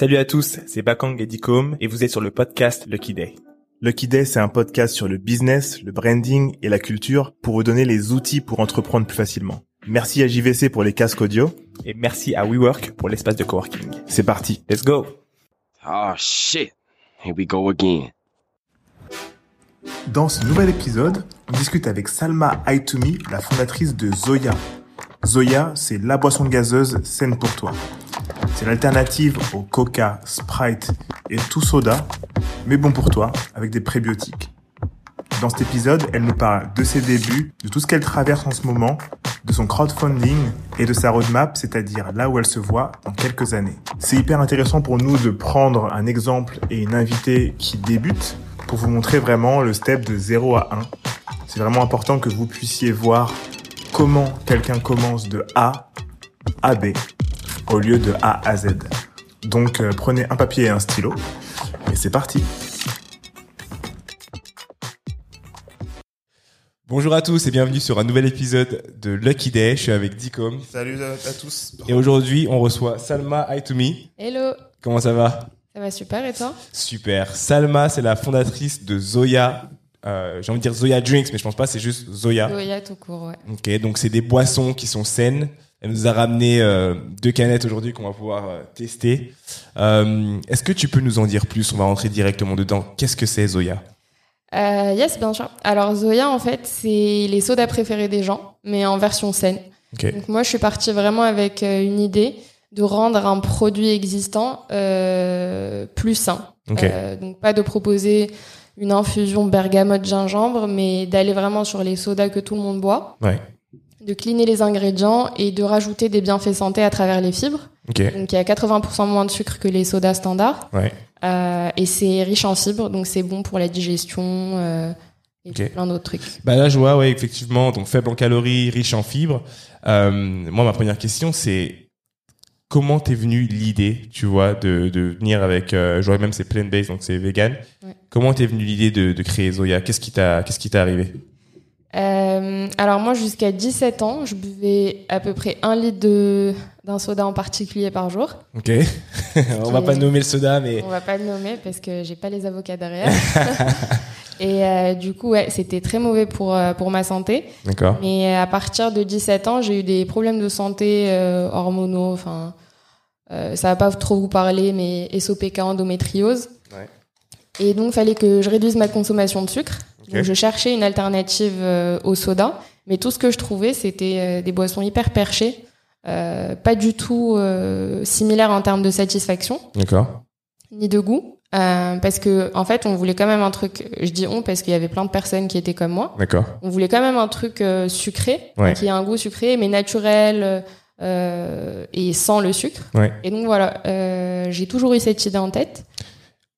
Salut à tous, c'est Bakang et Dicom et vous êtes sur le podcast Lucky Day. Lucky Day, c'est un podcast sur le business, le branding et la culture pour vous donner les outils pour entreprendre plus facilement. Merci à JVC pour les casques audio et merci à WeWork pour l'espace de coworking. C'est parti, let's go. Oh shit, here we go again. Dans ce nouvel épisode, on discute avec Salma Aitoumi, la fondatrice de Zoya. Zoya, c'est la boisson gazeuse saine pour toi. C'est l'alternative au Coca, Sprite et tout soda, mais bon pour toi, avec des prébiotiques. Dans cet épisode, elle nous parle de ses débuts, de tout ce qu'elle traverse en ce moment, de son crowdfunding et de sa roadmap, c'est-à-dire là où elle se voit dans quelques années. C'est hyper intéressant pour nous de prendre un exemple et une invitée qui débute pour vous montrer vraiment le step de 0 à 1. C'est vraiment important que vous puissiez voir comment quelqu'un commence de A à B au lieu de A à Z. Donc euh, prenez un papier et un stylo et c'est parti. Bonjour à tous et bienvenue sur un nouvel épisode de Lucky Day. Je suis avec Dicom. Salut à, tous. Et aujourd'hui, on reçoit Salma Aitoumi. Hello. Comment ça va? Ça va super et toi? Super. Salma, c'est la fondatrice de Zoya. Euh, J'ai envie de dire Zoya Drinks, mais je pense pas, c'est juste Zoya. Zoya tout court, ouais. Ok, donc c'est des boissons qui sont saines. Elle nous a ramené euh, deux canettes aujourd'hui qu'on va pouvoir euh, tester. Euh, Est-ce que tu peux nous en dire plus? On va rentrer directement dedans. Qu'est-ce que c'est Zoya? Yes, bien sûr. Alors Zoya, en fait, c'est les sodas préférés des gens, mais en version saine. Donc moi, je suis partie vraiment avec une idée de rendre un produit existant plus sain. Donc pas de proposer une infusion bergamote gingembre, mais d'aller vraiment sur les sodas que tout le monde boit, Ouais. De cleaner les ingrédients et de rajouter des bienfaits santé à travers les fibres. Donc il y a 80% moins de sucre que les sodas standards. Ouais. Euh, et c'est riche en fibres, donc c'est bon pour la digestion euh, et plein d'autres trucs. Bah là, je vois, ouais, effectivement, donc faible en calories, riche en fibres. Euh, moi, ma première question, c'est comment t'es venue l'idée, tu vois, de, de venir avec, euh, je vois même c'est plant-based, donc c'est vegan. Ouais. Comment t'es venue l'idée de, de créer Zoya? Qu'est-ce qui t'a, qu'est-ce qui t'est arrivé? Euh, alors moi, jusqu'à 17 ans, je buvais à peu près un litre de d'un soda en particulier par jour. Ok. On va pas nommer le soda, mais On va pas le nommer parce que j'ai pas les avocats derrière. et euh, du coup, ouais, c'était très mauvais pour euh, pour ma santé. d'accord. Mais à partir de 17 ans, j'ai eu des problèmes de santé euh, hormonaux. Enfin, ça va pas trop vous parler, mais SOPK, endométriose. Ouais. Et donc, fallait que je réduise ma consommation de sucre. Donc, je cherchais une alternative euh, au soda, mais tout ce que je trouvais, c'était euh, des boissons hyper perchées, euh, pas du tout similaires en termes de satisfaction ni de goût. Euh, parce que en fait, on voulait quand même un truc. Je dis on parce qu'il y avait plein de personnes qui étaient comme moi. D'accord. On voulait quand même un truc euh, sucré, Ouais. qui a un goût sucré, mais naturel euh, et sans le sucre. Ouais. Et donc voilà, j'ai toujours eu cette idée en tête.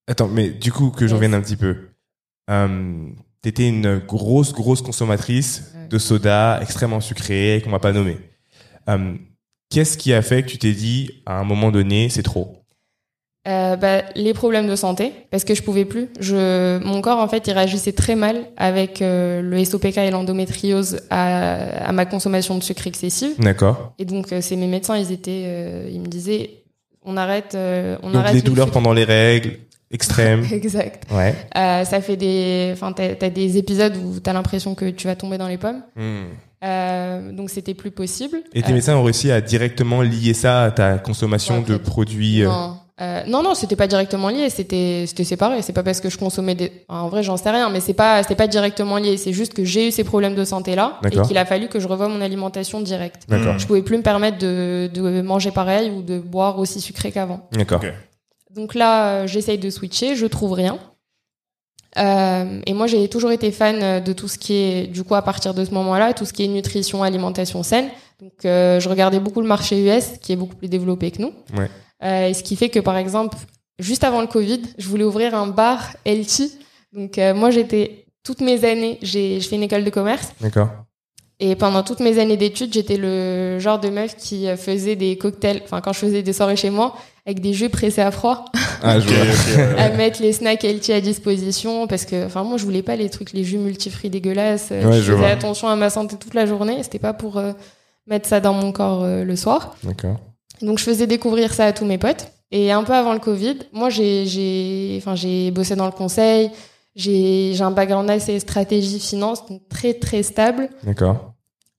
Attends, mais du coup, que je revienne un petit peu. T'étais une grosse, grosse consommatrice de soda extrêmement sucré qu'on va pas nommer. Euh, Qu'est-ce qui a fait que tu t'es dit, à un moment donné, c'est trop? Euh, bah, les problèmes de santé, parce que je pouvais plus. Je, mon corps en fait, il réagissait très mal avec euh, le SOPK et l'endométriose à, à ma consommation de sucre excessive. D'accord. Et donc, euh, c'est mes médecins, ils étaient, ils me disaient, on arrête, on Donc arrête. les le douleurs sucre. pendant les règles, extrêmes. Exact. ouais. Euh, ça fait des, enfin, t'as, t'as des épisodes où t'as l'impression que tu vas tomber dans les pommes. Hmm. Euh, donc c'était plus possible. Et tes Euh, médecins ont réussi à directement lier ça à ta consommation Ouais, de produits. euh, Non, Euh, non, non, c'était pas directement lié. C'était, c'était séparé. C'est pas parce que je consommais des. En vrai, j'en sais rien, mais c'est pas, c'était pas directement lié. C'est juste que j'ai eu ces problèmes de santé là et qu'il a fallu que je revoie mon alimentation directe. D'accord. Je pouvais plus me permettre de, de manger pareil ou de boire aussi sucré qu'avant. D'accord. Donc là, euh, j'essaye de switcher, je trouve rien. Euh, et moi, j'ai toujours été fan euh, de tout ce qui est, du coup, à partir de ce moment-là, tout ce qui est nutrition, alimentation saine. Donc, euh, je regardais beaucoup le marché US, qui est beaucoup plus développé que nous. Ouais. Euh, et ce qui fait que, par exemple, juste avant le Covid, je voulais ouvrir un bar healthy. Donc, moi, j'étais toutes mes années, j'ai, je fais une école de commerce. D'accord. Et pendant toutes mes années d'études, j'étais le genre de meuf qui euh, faisait des cocktails, enfin quand je faisais des soirées chez moi, avec des jus pressés à froid, Ah, je Ok, vois. ok, ouais, ouais. à mettre les snacks healthy à disposition, parce que, enfin moi je voulais pas les trucs, les jus multifruits dégueulasses. Euh, Ouais, je je faisais vois. attention à ma santé toute la journée, c'était pas pour euh, mettre ça dans mon corps euh, le soir. D'accord. Donc je faisais découvrir ça à tous mes potes. Et un peu avant le Covid, moi, j'ai, j'ai, enfin, j'ai bossé dans le conseil. J'ai, j'ai un background assez stratégie finance, donc très très stable, D'accord.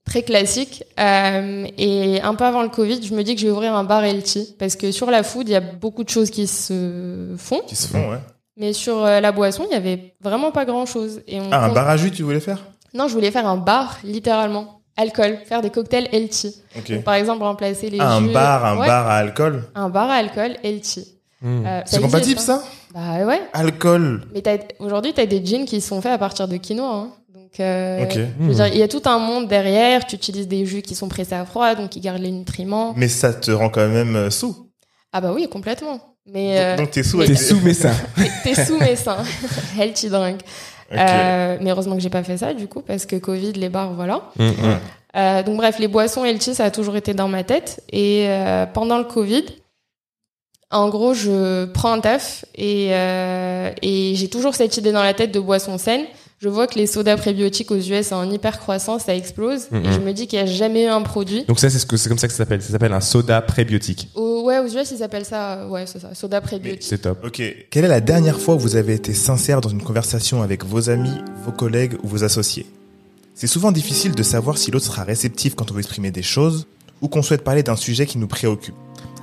Très classique. Euh, et un peu avant le Covid, je me dis que je vais ouvrir un bar healthy parce que sur la food, il y a beaucoup de choses qui se font, Qui se font, ouais. mais sur euh, la boisson, il y avait vraiment pas grand chose. Et on Ah, un bar à jus, tu voulais faire? Non, je voulais faire un bar, littéralement, alcool, faire des cocktails healthy. Ok. Donc, par exemple, remplacer les Ah, un jus- bar, un Ouais, bar à alcool. Un bar à alcool healthy. Hmm. Euh, C'est compatible, ça? Bah ouais. Alcool. Mais t'as- aujourd'hui, tu as des jeans qui sont faits à partir de quinoa. hein. Donc, euh, Ok. je veux dire, il y a tout un monde derrière. Tu utilises des jus qui sont pressés à froid, donc qui gardent les nutriments. Mais ça te rend quand même euh, sous. Ah bah oui, complètement. Mais euh, Donc, donc t'es sous mais- T'es sous mais ça. t'es sous mes seins. Healthy drink. Euh, mais heureusement que j'ai pas fait ça, du coup, parce que Covid, les bars, voilà. Hmm, hmm. Euh, donc bref, les boissons healthy, ça a toujours été dans ma tête. Et euh, pendant le Covid, en gros, je prends un taf et, euh, et j'ai toujours cette idée dans la tête de boissons saines. Je vois que les sodas prébiotiques aux US sont en hyper croissance, ça explose. Mhm. Et je me dis qu'il n'y a jamais eu un produit. Donc ça, c'est ce que c'est comme ça que ça s'appelle. Ça s'appelle un soda prébiotique. Au- ouais, aux US, ils appellent ça, ouais, c'est ça, soda prébiotique. C'est top. Ok. Quelle est la dernière fois où vous avez été sincère dans une conversation avec vos amis, vos collègues ou vos associés? C'est souvent difficile de savoir si l'autre sera réceptif quand on veut exprimer des choses ou qu'on souhaite parler d'un sujet qui nous préoccupe.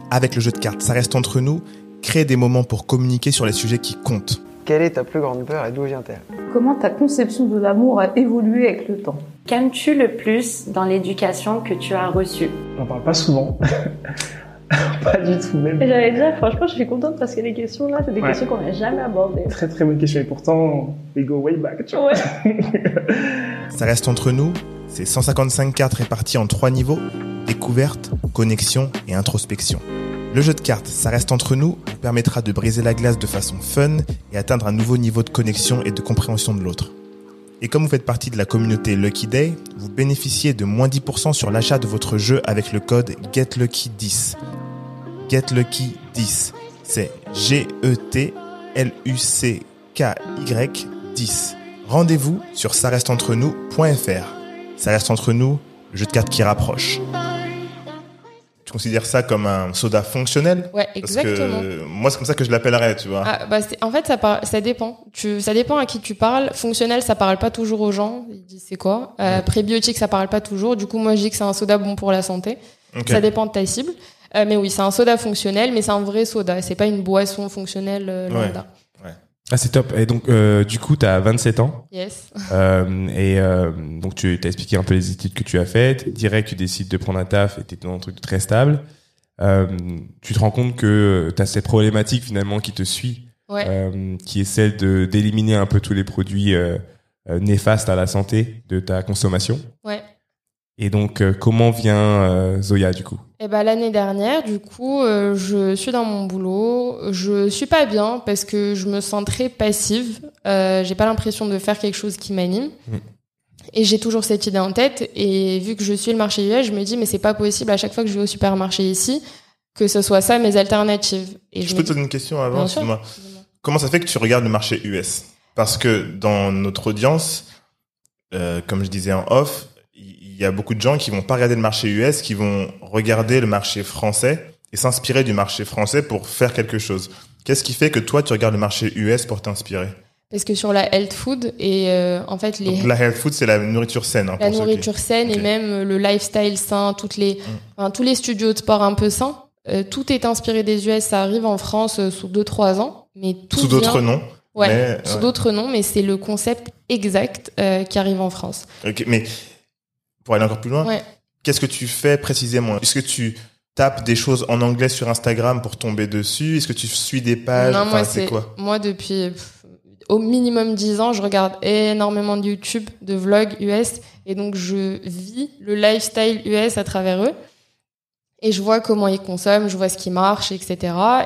Avec le jeu de cartes, ça reste entre nous. Créer des moments pour communiquer sur les sujets qui comptent. Quelle est ta plus grande peur et d'où vient-elle? Comment ta conception de l'amour a évolué avec le temps? Qu'aimes-tu le plus dans l'éducation que tu as reçue? On parle pas souvent. pas du tout même. J'allais dire, franchement, je suis contente parce que les questions là, c'est des Ouais. questions qu'on n'a jamais abordées. Très très bonne question et pourtant we go way back. Tu vois. Ouais. Ça reste entre nous. C'est 155 cartes réparties en trois niveaux découverte, connexion et introspection. Le jeu de cartes, ça reste entre nous, vous permettra de briser la glace de façon fun et atteindre un nouveau niveau de connexion et de compréhension de l'autre. Et comme vous faites partie de la communauté Lucky Day, vous bénéficiez de moins 10% sur l'achat de votre jeu avec le code GetLucky10. GetLucky10, c'est G-E-T-L-U-C-K-Y 10. Rendez-vous sur ça reste nous.fr. Ça reste entre nous, le jeu de cartes qui rapproche. Tu considères ça comme un soda fonctionnel Ouais, Parce exactement. que moi, c'est comme ça que je l'appellerais, tu vois. Ah, bah, c'est- en fait, ça, par- ça dépend. Tu, ça dépend à qui tu parles. Fonctionnel, ça parle pas toujours aux gens. Ils disent c'est quoi? Euh, prébiotique, ça parle pas toujours. Du coup, moi, je dis que c'est un soda bon pour la santé. Ça dépend de ta cible. Euh, mais oui, c'est un soda fonctionnel, mais c'est un vrai soda. C'est pas une boisson fonctionnelle euh, Ouais. Ah, c'est top. Et donc, euh, du coup, tu as 27 ans. Yes. Euh, et euh, donc, tu as expliqué un peu les études que tu as faites. Direct, tu décides de prendre un taf et tu es dans un truc très stable. Euh, tu te rends compte que tu as cette problématique finalement qui te suit, Ouais. euh, qui est celle de d'éliminer un peu tous les produits euh, euh, néfastes à la santé de ta consommation. Ouais. Et donc, euh, comment vient euh, Zoya du coup? Et ben l'année dernière, du coup, euh, je suis dans mon boulot. Je suis pas bien parce que je me sens très passive. Euh, j'ai pas l'impression de faire quelque chose qui m'anime. Et j'ai toujours cette idée en tête. Et vu que je suis le marché US, je me dis mais c'est pas possible à chaque fois que je vais au supermarché ici que ce soit ça mes alternatives. Et Je je, peux te poser une question avant, excuse-moi. Comment ça fait que tu regardes le marché US Parce que dans notre audience, euh, comme je disais en off, y a beaucoup de gens qui vont pas regarder le marché US, qui vont regarder le marché français et s'inspirer du marché français pour faire quelque chose. Qu'est-ce qui fait que toi, tu regardes le marché US pour t'inspirer? Parce que sur la health food et euh, en fait les Donc, La health food, c'est la nourriture saine. hein, la pour ceux qui- nourriture saine et même le lifestyle sain, toutes les, Mm. enfin, tous les studios de sport un peu sains, euh, tout est inspiré des US. Ça arrive en France euh, sous 2-3 ans, mais tout Sous d'autres noms. Ouais, mais, sous ouais. d'autres noms, mais c'est le concept exact qui arrive en France. Ok, mais pour aller encore plus loin, Ouais. qu'est-ce que tu fais précisément? Est-ce que tu tapes des choses en anglais sur Instagram pour tomber dessus? Est-ce que tu suis des pages? Non, Enfin, c'est quoi? moi depuis pff, au minimum 10 ans, je regarde énormément de YouTube, de vlogs US, et donc je vis le lifestyle US à travers eux. Et je vois comment ils consomment, je vois ce qui marche, etc.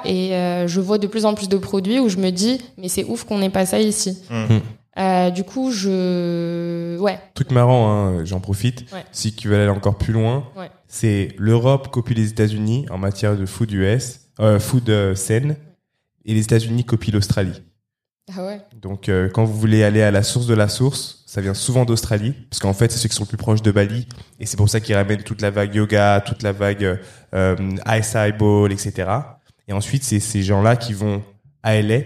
Et euh, je vois de plus en plus de produits où je me dis, mais c'est ouf qu'on n'ait pas ça ici. Hmm. Euh, du coup, je... Ouais, Truc marrant, hein, j'en profite. Ouais. Si tu veux aller encore plus loin, Ouais. c'est l'Europe copie les États-Unis en matière de food US, euh, food euh, saine, et les États-Unis copient l'Australie. ah ouais. Donc, euh, quand vous voulez aller à la source de la source, ça vient souvent d'Australie, parce qu'en fait, c'est ceux qui sont le plus proches de Bali, et c'est pour ça qu'ils ramènent toute la vague yoga, toute la vague euh, ice ball, etc. Et ensuite, c'est ces gens-là qui vont à LA,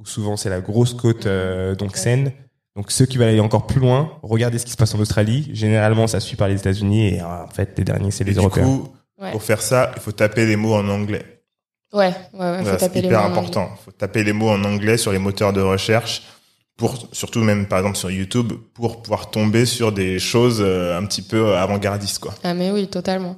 où souvent c'est la grosse côte, euh, donc Seine. Donc ceux qui veulent aller encore plus loin, regardez ce qui se passe en Australie. Généralement, ça suit par les États-Unis et euh, en fait, les derniers, c'est Et les du Européens. coup, Ouais. pour faire ça, il faut taper les mots en anglais. Ouais, ouais, ouais, faut Voilà, c'est taper les hyper mots en anglais. important. Il faut taper les mots en anglais sur les moteurs de recherche, pour surtout même par exemple sur YouTube, pour pouvoir tomber sur des choses euh, un petit peu avant-gardistes, quoi. Ah mais oui, totalement.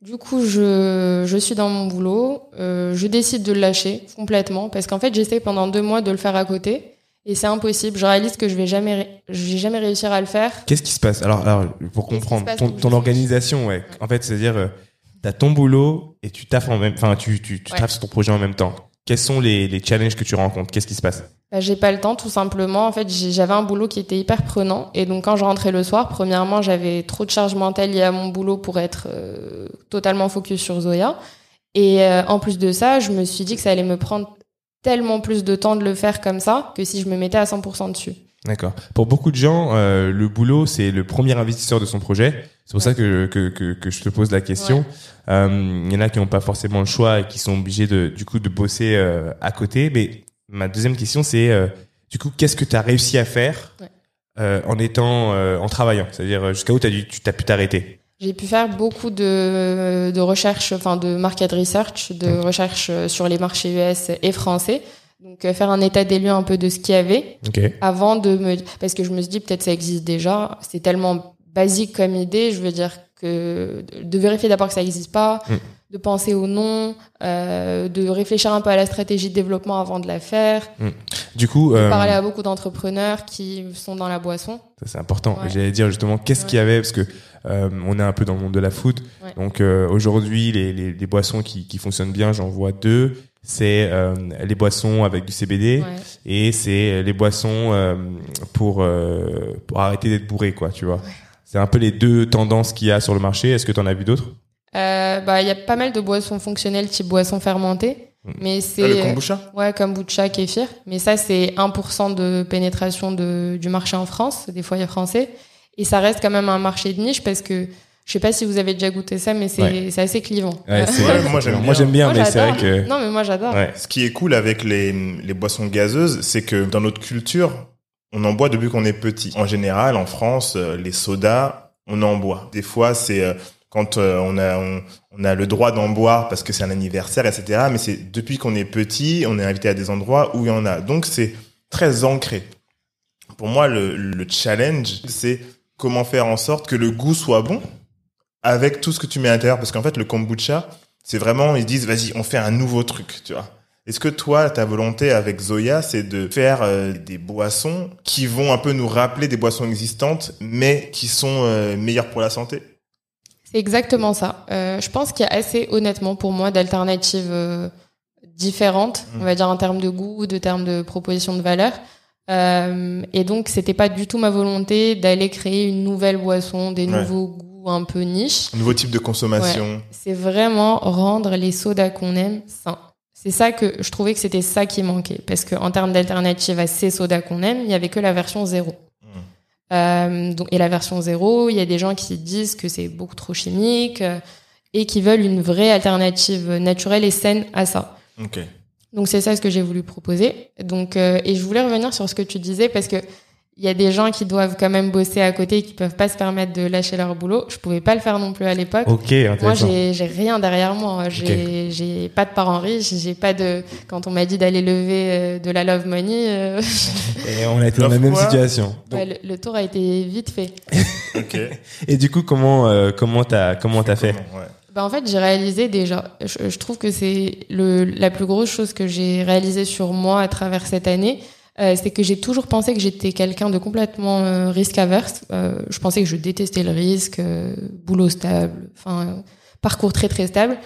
Du coup, je, je suis dans mon boulot, euh, je décide de le lâcher complètement parce qu'en fait, j'essaie pendant deux mois de le faire à côté et c'est impossible. Je réalise que je vais jamais, je vais jamais réussir à le faire. Qu'est-ce qui se passe? Alors, alors, pour comprendre, ton, ton organisation, ouais. En fait, c'est-à-dire, euh, t'as ton boulot et tu taffes en même, enfin, tu, tu, tu Ouais. taffes sur ton projet en même temps. Quels sont les, les challenges que tu rencontres? Qu'est-ce qui se passe? Bah, j'ai pas le temps, tout simplement. En fait, j'avais un boulot qui était hyper prenant. Et donc, quand je rentrais le soir, premièrement, j'avais trop de charge mentale liée à mon boulot pour être euh, totalement focus sur Zoya. Et euh, en plus de ça, je me suis dit que ça allait me prendre tellement plus de temps de le faire comme ça que si je me mettais à 100% dessus. D'accord. Pour beaucoup de gens, euh, le boulot, c'est le premier investisseur de son projet. C'est pour ça que, que, que, que je te pose la question. Euh, Il y en a qui n'ont pas forcément le choix et qui sont obligés de, du coup, de bosser euh, à côté. Mais ma deuxième question, c'est, du coup, qu'est-ce que tu as réussi à faire Ouais. en étant, en travaillant? C'est-à-dire, jusqu'à où dû, tu t'as pu t'arrêter? J'ai pu faire beaucoup de, de recherches, enfin de market research, de Ok. recherches sur les marchés US et français. Donc euh, faire un état des lieux un peu de ce qu'il y avait Ok. avant de me parce que je me suis dit peut-être ça existe déjà c'est tellement basique comme idée je veux dire que de vérifier d'abord que ça n'existe pas Mm. de penser au nom euh, de réfléchir un peu à la stratégie de développement avant de la faire Du coup, euh, parler à beaucoup d'entrepreneurs qui sont dans la boisson Ça, c'est important. Ouais. J'allais dire justement qu'est-ce qu'il y avait? Parce que euh, on est un peu dans le monde de la foot. Ouais. Donc euh, aujourd'hui, les, les, les boissons qui, qui fonctionnent bien, j'en vois deux. C'est euh, les boissons avec du CBD Ouais. et c'est les boissons euh, pour euh, pour arrêter d'être bourré, quoi. Tu vois. C'est un peu les deux tendances qu'il y a sur le marché. Est-ce que tu en as vu d'autres? Euh, bah il y a pas mal de boissons fonctionnelles type boissons fermentées Mm. mais c'est Ah, le kombucha? Ouais, kombucha, kéfir. Mais ça, c'est 1% de pénétration de, du marché en France, des foyers français. Et ça reste quand même un marché de niche parce que je sais pas si vous avez déjà goûté ça, mais c'est Ouais. c'est assez clivant. Ouais, c'est- Ouais, moi, j'aime bien. mais c'est vrai que Non, mais moi, j'adore. ouais. Ce qui est cool avec les, les boissons gazeuses, c'est que dans notre culture, on en boit depuis qu'on est petit. En général, en France, euh, les sodas, on en boit. Des fois, c'est euh, quand euh, on a on, on a le droit d'en boire parce que c'est un anniversaire, etc. Mais c'est depuis qu'on est petit, on est invité à des endroits où il y en a. Donc c'est très ancré. Pour moi, le, le challenge, c'est comment faire en sorte que le goût soit bon avec tout ce que tu mets à l'intérieur. Parce qu'en fait, le kombucha, c'est vraiment, ils disent, vas-y, on fait un nouveau truc, tu vois. Est-ce que toi, ta volonté avec Zoya, c'est de faire euh, des boissons qui vont un peu nous rappeler des boissons existantes, mais qui sont euh, meilleures pour la santé? C'est exactement ça. Euh, je pense qu'il y a assez, honnêtement, pour moi, d'alternatives différentes, Mm. on va dire en termes de goût, de termes de proposition de valeur. Et donc, c'était pas du tout ma volonté d'aller créer une nouvelle boisson, des Ouais. nouveaux goûts un peu niches. Un nouveau type de consommation. C'est vraiment rendre les sodas qu'on aime sains. C'est ça que je trouvais que c'était ça qui manquait. Parce que en termes d'alternative à ces sodas qu'on aime, il y avait que la version zéro. Mm. Euh, donc, et la version zéro, il y a des gens qui disent que c'est beaucoup trop chimique euh, et qui veulent une vraie alternative naturelle et saine à ça. Ok. Donc c'est ça ce que j'ai voulu proposer. Donc euh, et je voulais revenir sur ce que tu disais parce que il y a des gens qui doivent quand même bosser à côté et qui peuvent pas se permettre de lâcher leur boulot. Je pouvais pas le faire non plus à l'époque. Ok, Moi, intéressant. j'ai j'ai rien derrière moi. J'ai j'ai pas de parents riches. J'ai pas de. Quand on m'a dit d'aller lever euh, de la love money, euh, Et on a été dans la même situation. Donc, ouais, le, le tour a été vite fait. Ok. Et du coup, comment euh, comment t'as comment t'as fait? Comment, ouais. Bah en fait, j'ai réalisé déjà. Je, je trouve que c'est le la plus grosse chose que j'ai réalisé sur moi à travers cette année. Euh, c'est que j'ai toujours pensé que j'étais quelqu'un de complètement euh, risque averse. Euh, je pensais que je détestais le risque, euh, boulot stable, enfin parcours très très stable.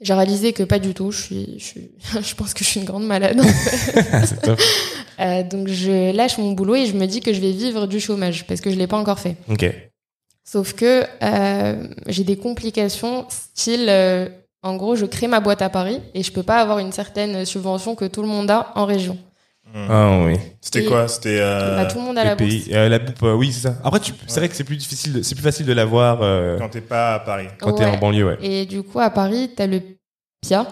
J'ai réalisé que pas du tout. Je suis, je suis, je pense que je suis une grande malade. en fait. C'est top. Euh, donc je lâche mon boulot et je me dis que je vais vivre du chômage parce que je l'ai pas encore fait. Ok. Sauf que euh, j'ai des complications, style, euh, en gros, je crée ma boîte à Paris et je peux pas avoir une certaine subvention que tout le monde a en région. Mm. Ah oui. C'était Et- quoi C'était. euh, Bah, tout le monde a Le la bourse. pays, euh, la boupe, euh, oui, c'est ça. Après, tu, c'est Ouais. vrai que c'est plus difficile, de- c'est plus facile de l'avoir euh, Quand t'es pas à Paris. quand t'es Ouais. en banlieue, ouais. Et du coup, à Paris, t'as le PIA,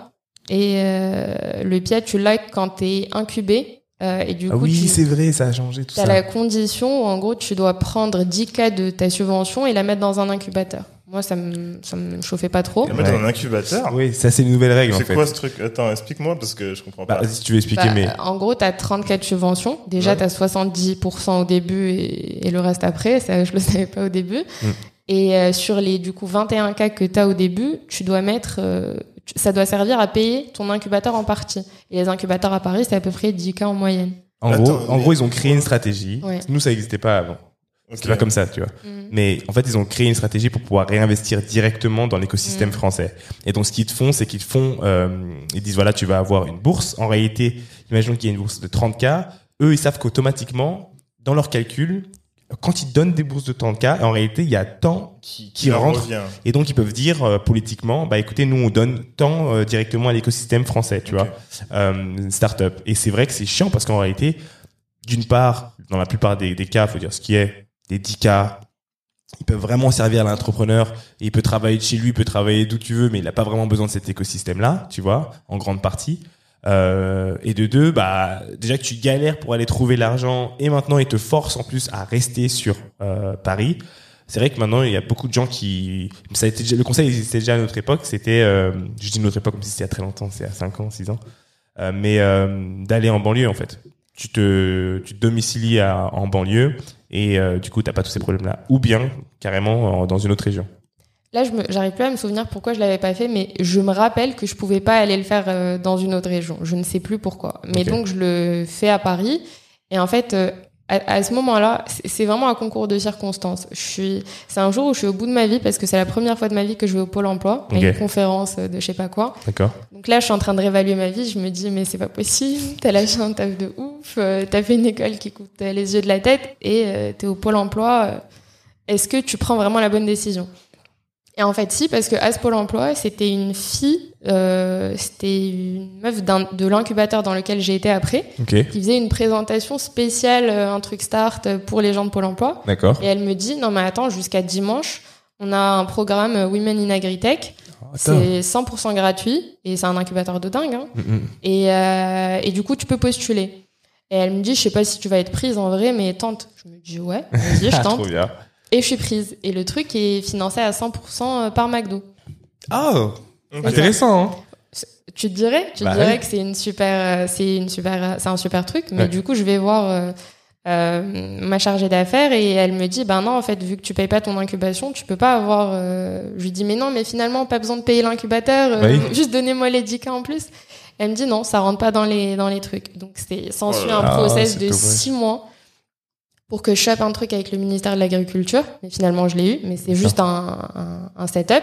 Et euh, le PIA, tu l'as quand t'es incubé. Euh, et du Ah coup, oui, tu c'est vrai, ça a changé tout as ça. la condition où, en gros, tu dois prendre 10 cas de ta subvention et la mettre dans un incubateur. Moi, ça me, ça me chauffait pas trop. Et mettre Ouais. dans un incubateur. Oui, ça c'est une nouvelle règle en C'est fait. quoi ce truc? Attends, explique-moi parce que je comprends Bah, pas. si tu veux expliquer, Bah, mais En gros, tu as 34 subventions. Déjà, Ouais. tu as 70% au début et, et le reste après. Ça, je le savais pas au début. Mm. Et euh, sur les du coup 21 cas que tu as au début, tu dois mettre euh, ça doit servir à payer ton incubateur en partie. Et les incubateurs à Paris, c'est à peu près 10 cas en moyenne. en Attends, gros, en gros, ils ont créé une stratégie. Ouais. Nous, ça n'existait pas avant. Ok. C'était pas comme ça, tu vois. Mm. Mais en fait, ils ont créé une stratégie pour pouvoir réinvestir directement dans l'écosystème Mm. français. Et donc, ce qu'ils te font, c'est qu'ils te font, euh, ils disent voilà, tu vas avoir une bourse. En réalité, imaginons qu'il y a une bourse de 30K. Eux, ils savent qu'automatiquement, dans leurs calculs, quand ils donnent des bourses de 30K, en réalité, il y a tant Qui, rentre. revient. Et donc, ils peuvent dire euh, politiquement, bah écoutez, nous, on donne tant euh, directement à l'écosystème français, tu vois, euh, start-up. Et c'est vrai que c'est chiant parce qu'en réalité, d'une part, dans la plupart des, des cas, faut dire ce qui est, des 10 cas, ils peuvent vraiment servir à l'entrepreneur. Il peut travailler de chez lui, il peut travailler d'où tu veux, mais il n'a pas vraiment besoin de cet écosystème-là, tu vois, en grande partie. Euh, et de deux, bah déjà que tu galères pour aller trouver l'argent, et maintenant ils te forcent en plus à rester sur euh, Paris. C'est vrai que maintenant il y a beaucoup de gens qui, ça a été le conseil existait déjà à notre époque. C'était, euh, je dis notre époque comme si c'était il très longtemps, c'est à 5 ans, 6 ans, euh, mais d'aller en banlieue en fait. Tu te, tu te domicilies à, en banlieue et euh, du coup t'as pas tous ces problèmes-là. Ou bien carrément en- dans une autre région. Là, je j'arrive plus à me souvenir pourquoi je l'avais pas fait, mais je me rappelle que je pouvais pas aller le faire euh, dans une autre région. Je ne sais plus pourquoi. Mais donc, je le fais à Paris. Et en fait, euh, à, à ce moment-là, c'est vraiment un concours de circonstances. Je suis, c'est un jour où je suis au bout de ma vie parce que c'est la première fois de ma vie que je vais au Pôle emploi, à une conférence de je sais pas quoi. D'accord. Donc là, je suis en train de réévaluer ma vie. Je me dis, mais c'est pas possible. T'as lâché un taf de ouf. Euh, T'as fait une école qui coûte euh, les yeux de la tête et euh, t'es au pôle emploi. Est-ce que tu prends vraiment la bonne décision? Et en fait, si, parce que à ce pôle emploi, c'était une fille, euh, c'était une meuf de l'incubateur dans lequel j'ai été après, qui faisait une présentation spéciale, un truc start pour les gens de pôle emploi. D'accord. Et elle me dit, non mais attends, jusqu'à dimanche, on a un programme Women in Agritech. C'est 100% gratuit et c'est un incubateur de dingue. hein. Mm, mm. Et, euh, et du coup, tu peux postuler. Et elle me dit, je sais pas si tu vas être prise en vrai, mais tente. Je me dis, ouais, vas-y, je tente. trop bien. Et je suis prise. Et le truc est financé à 100% par McDo. Oh, intéressant. Hein Tu te dirais, tu te Bah dirais oui. que c'est une super, euh, c'est une super, c'est un super truc. Mais Ouais. du coup, je vais voir euh, euh, ma chargée d'affaires et elle me dit, ben non, en fait, vu que tu payes pas ton incubation, tu peux pas avoir. euh, Je lui dis, mais non, mais finalement, pas besoin de payer l'incubateur, euh, Bah oui. juste donnez-moi les 10 cas en plus. Elle me dit non, ça rentre pas dans les dans les trucs. Donc c'est s'ensuit Oh là un process c'est de six mois pour que je chope un truc avec le ministère de l'Agriculture. Mais finalement, je l'ai eu. Mais c'est juste un, un, un setup.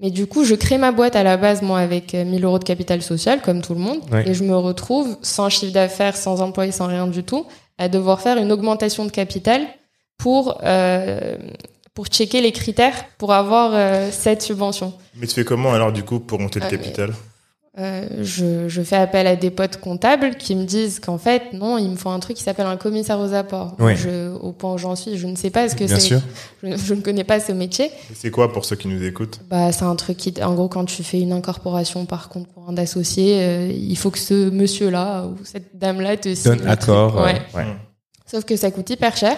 Mais du coup, je crée ma boîte à la base, moi, avec euh, 1000 euros de capital social, comme tout le monde. Et je me retrouve sans chiffre d'affaires, sans employé, sans rien du tout, à devoir faire une augmentation de capital pour, euh, pour checker les critères pour avoir euh, cette subvention. Mais tu fais comment alors du coup pour monter le Ah, mais- capital? Euh, je, je fais appel à des potes comptables qui me disent qu'en fait, non, il me faut un truc qui s'appelle un commissaire aux apports. Je, au point où j'en suis, je ne sais pas ce que Bien c'est. sûr. Je, je ne connais pas ce métier. C'est quoi pour ceux qui nous écoutent? Bah, c'est un truc qui, en gros, quand tu fais une incorporation par compte courant d'associé, euh, il faut que ce monsieur-là ou cette dame-là te Donne accord. Ouais. ouais. Sauf que ça coûte hyper cher.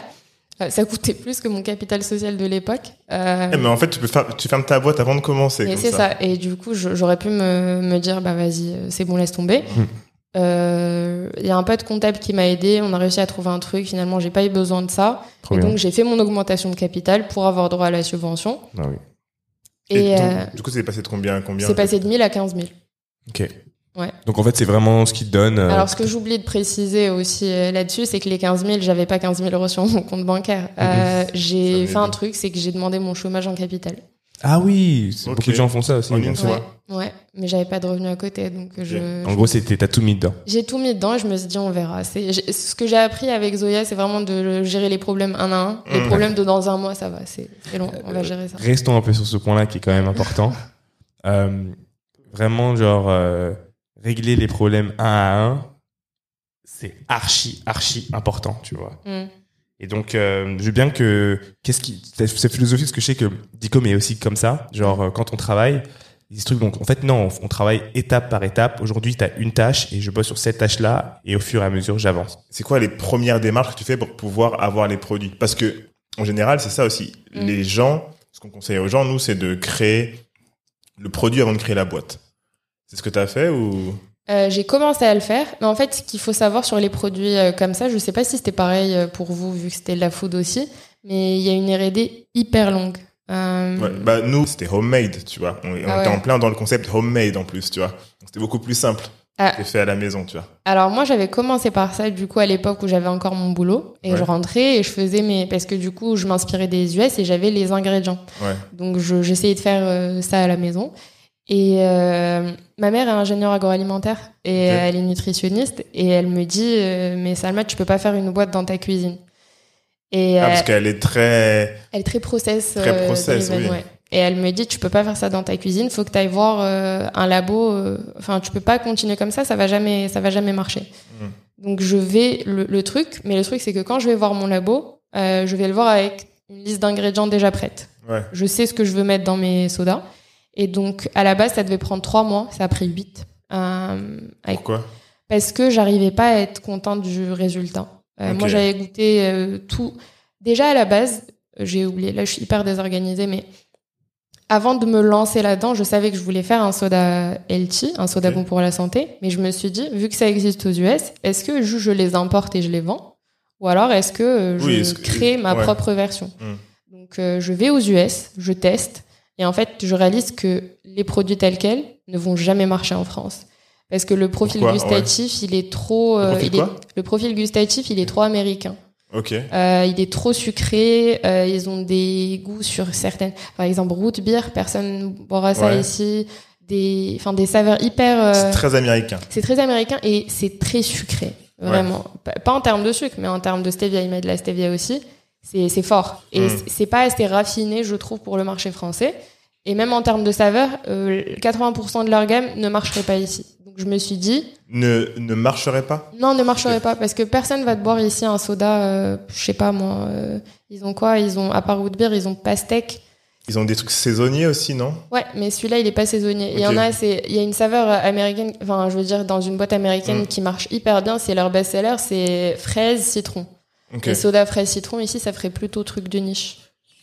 Euh, ça coûtait plus que mon capital social de l'époque. Euh, Eh, mais en fait, tu peux faire, tu fermes ta boîte avant de commencer. comme c'est ça. Et du coup, j'aurais pu me, me dire, bah vas-y, euh, c'est bon, laisse tomber. Euh, Il y a un pote comptable qui m'a aidé. On a réussi à trouver un truc. Finalement, j'ai pas eu besoin de ça. Trop et bien. donc, j'ai fait mon augmentation de capital pour avoir droit à la subvention. Ah oui. Et, donc, euh, du coup, c'est passé de combien à combien c'est passé de 1000 à 15 000. Ok. Ouais. Donc en fait, c'est vraiment ce qui te donne. euh, Alors, ce que j'oublie de préciser aussi euh, là-dessus, c'est que les 15 000, j'avais pas 15 000 euros sur mon compte bancaire. Euh, Ça j'ai fait un truc, c'est que j'ai demandé mon chômage en capital. Ah oui, c'est- Ok. beaucoup de gens font ça aussi. Fois. Ouais, ouais, mais j'avais pas de revenus à côté, donc je. En gros, c'était t'as tout mis dedans. J'ai tout mis dedans et je me suis dit on verra. C'est ce que j'ai appris avec Zoya, c'est vraiment de gérer les problèmes un à un. Les Mm. problèmes de dans un mois, ça va, c'est c'est long, on va gérer ça. Restons un peu sur ce point-là qui est quand même important. Euh, vraiment, genre, euh, régler les problèmes un à un, c'est archi, archi important, tu vois. Mm. Et donc, euh, je veux bien que, qu'est-ce qui, cette cette philosophie, parce que je sais que Dicom est aussi comme ça. Genre, euh, quand on travaille, Des trucs, donc en fait non, on, on travaille étape par étape. Aujourd'hui, tu as une tâche et je bosse sur cette tâche-là et au fur et à mesure, j'avance. C'est quoi les premières démarches que tu fais pour pouvoir avoir les produits? Parce que en général, c'est ça aussi. Mm. Les gens, ce qu'on conseille aux gens, nous, c'est de créer le produit avant de créer la boîte. C'est ce que tu as fait ou? Euh, j'ai commencé à le faire, mais en fait, ce qu'il faut savoir sur les produits euh, comme ça, je sais pas si c'était pareil euh, pour vous, vu que c'était de la food aussi, mais il y a une R&D hyper longue. Euh, Ouais, bah nous c'était homemade, tu vois. On, on Ah était en plein dans le concept homemade en plus, tu vois. C'était beaucoup plus simple. Ah. C'était fait à la maison, tu vois. Alors moi, j'avais commencé par ça, du coup, à l'époque où j'avais encore mon boulot, et Ouais. je rentrais et je faisais mes... Parce que du coup, je m'inspirais des US et j'avais les ingrédients. Donc je- j'essayais de faire euh, ça à la maison. Et euh, ma mère est ingénieure agroalimentaire et euh, elle est nutritionniste et elle me dit euh, mais Salma tu peux pas faire une boîte dans ta cuisine. Et Ah, euh, parce qu'elle est très. elle est très process. Très euh, process, oui. ouais. Et elle me dit, tu peux pas faire ça dans ta cuisine, faut que tu ailles voir euh, un labo. euh, Enfin, tu peux pas continuer comme ça, ça va jamais, ça va jamais marcher. Mm. Donc je vais le, le truc, mais le truc c'est que quand je vais voir mon labo, euh, je vais le voir avec une liste d'ingrédients déjà prête. Ouais. Je sais ce que je veux mettre dans mes sodas. Et donc à la base, ça devait prendre trois mois, ça a pris huit. Euh, avec- Pourquoi? Parce que j'arrivais pas à être contente du résultat. Euh. Moi, j'avais goûté euh, tout. Déjà à la base, j'ai oublié. Là, je suis hyper désorganisée, mais avant de me lancer là-dedans, je savais que je voulais faire un soda healthy, un soda bon pour la santé. Mais je me suis dit, vu que ça existe aux US, est-ce que je les importe et je les vends, ou alors est-ce que je Oui, crée ma ouais. propre version? Mm. Donc, je vais aux US, je teste, et en fait, je réalise que les produits tels quels ne vont jamais marcher en France. Parce que le profil Pourquoi? gustatif, il est trop. Le euh, profil il est- quoi? le profil gustatif, il est trop américain. Ok. Euh, il est trop sucré. euh, ils ont des goûts sur certaines. Par exemple, root beer, personne boira ça Ouais. ici. Des, enfin, des saveurs hyper. C'est très américain. c'est très américain et c'est très sucré, vraiment. Pas- Pas en termes de sucre, mais en termes de stevia, il met de la stevia aussi. C'est fort. Et Mm. c'est- pas assez raffiné, je trouve, pour le marché français. Et même en termes de saveur, euh, 80% de leur gamme ne marcherait pas ici. Donc je me suis dit, Ne, ne marcherait pas? Non, ne marcherait pas parce que personne va te boire ici un soda, euh, je sais pas moi. euh, ils ont quoi? Ils ont, à part root beer, ils ont pastèque. Ils ont des trucs saisonniers aussi, non? Ouais, mais celui-là, il est pas saisonnier. Il y en a, c'est, il y a une saveur euh, américaine, enfin, je veux dire, dans une boîte américaine Mm. qui marche hyper bien, c'est leur best-seller, c'est fraise, citron. Ok. Les sodas fraise, citron, ici, ça ferait plutôt truc de niche.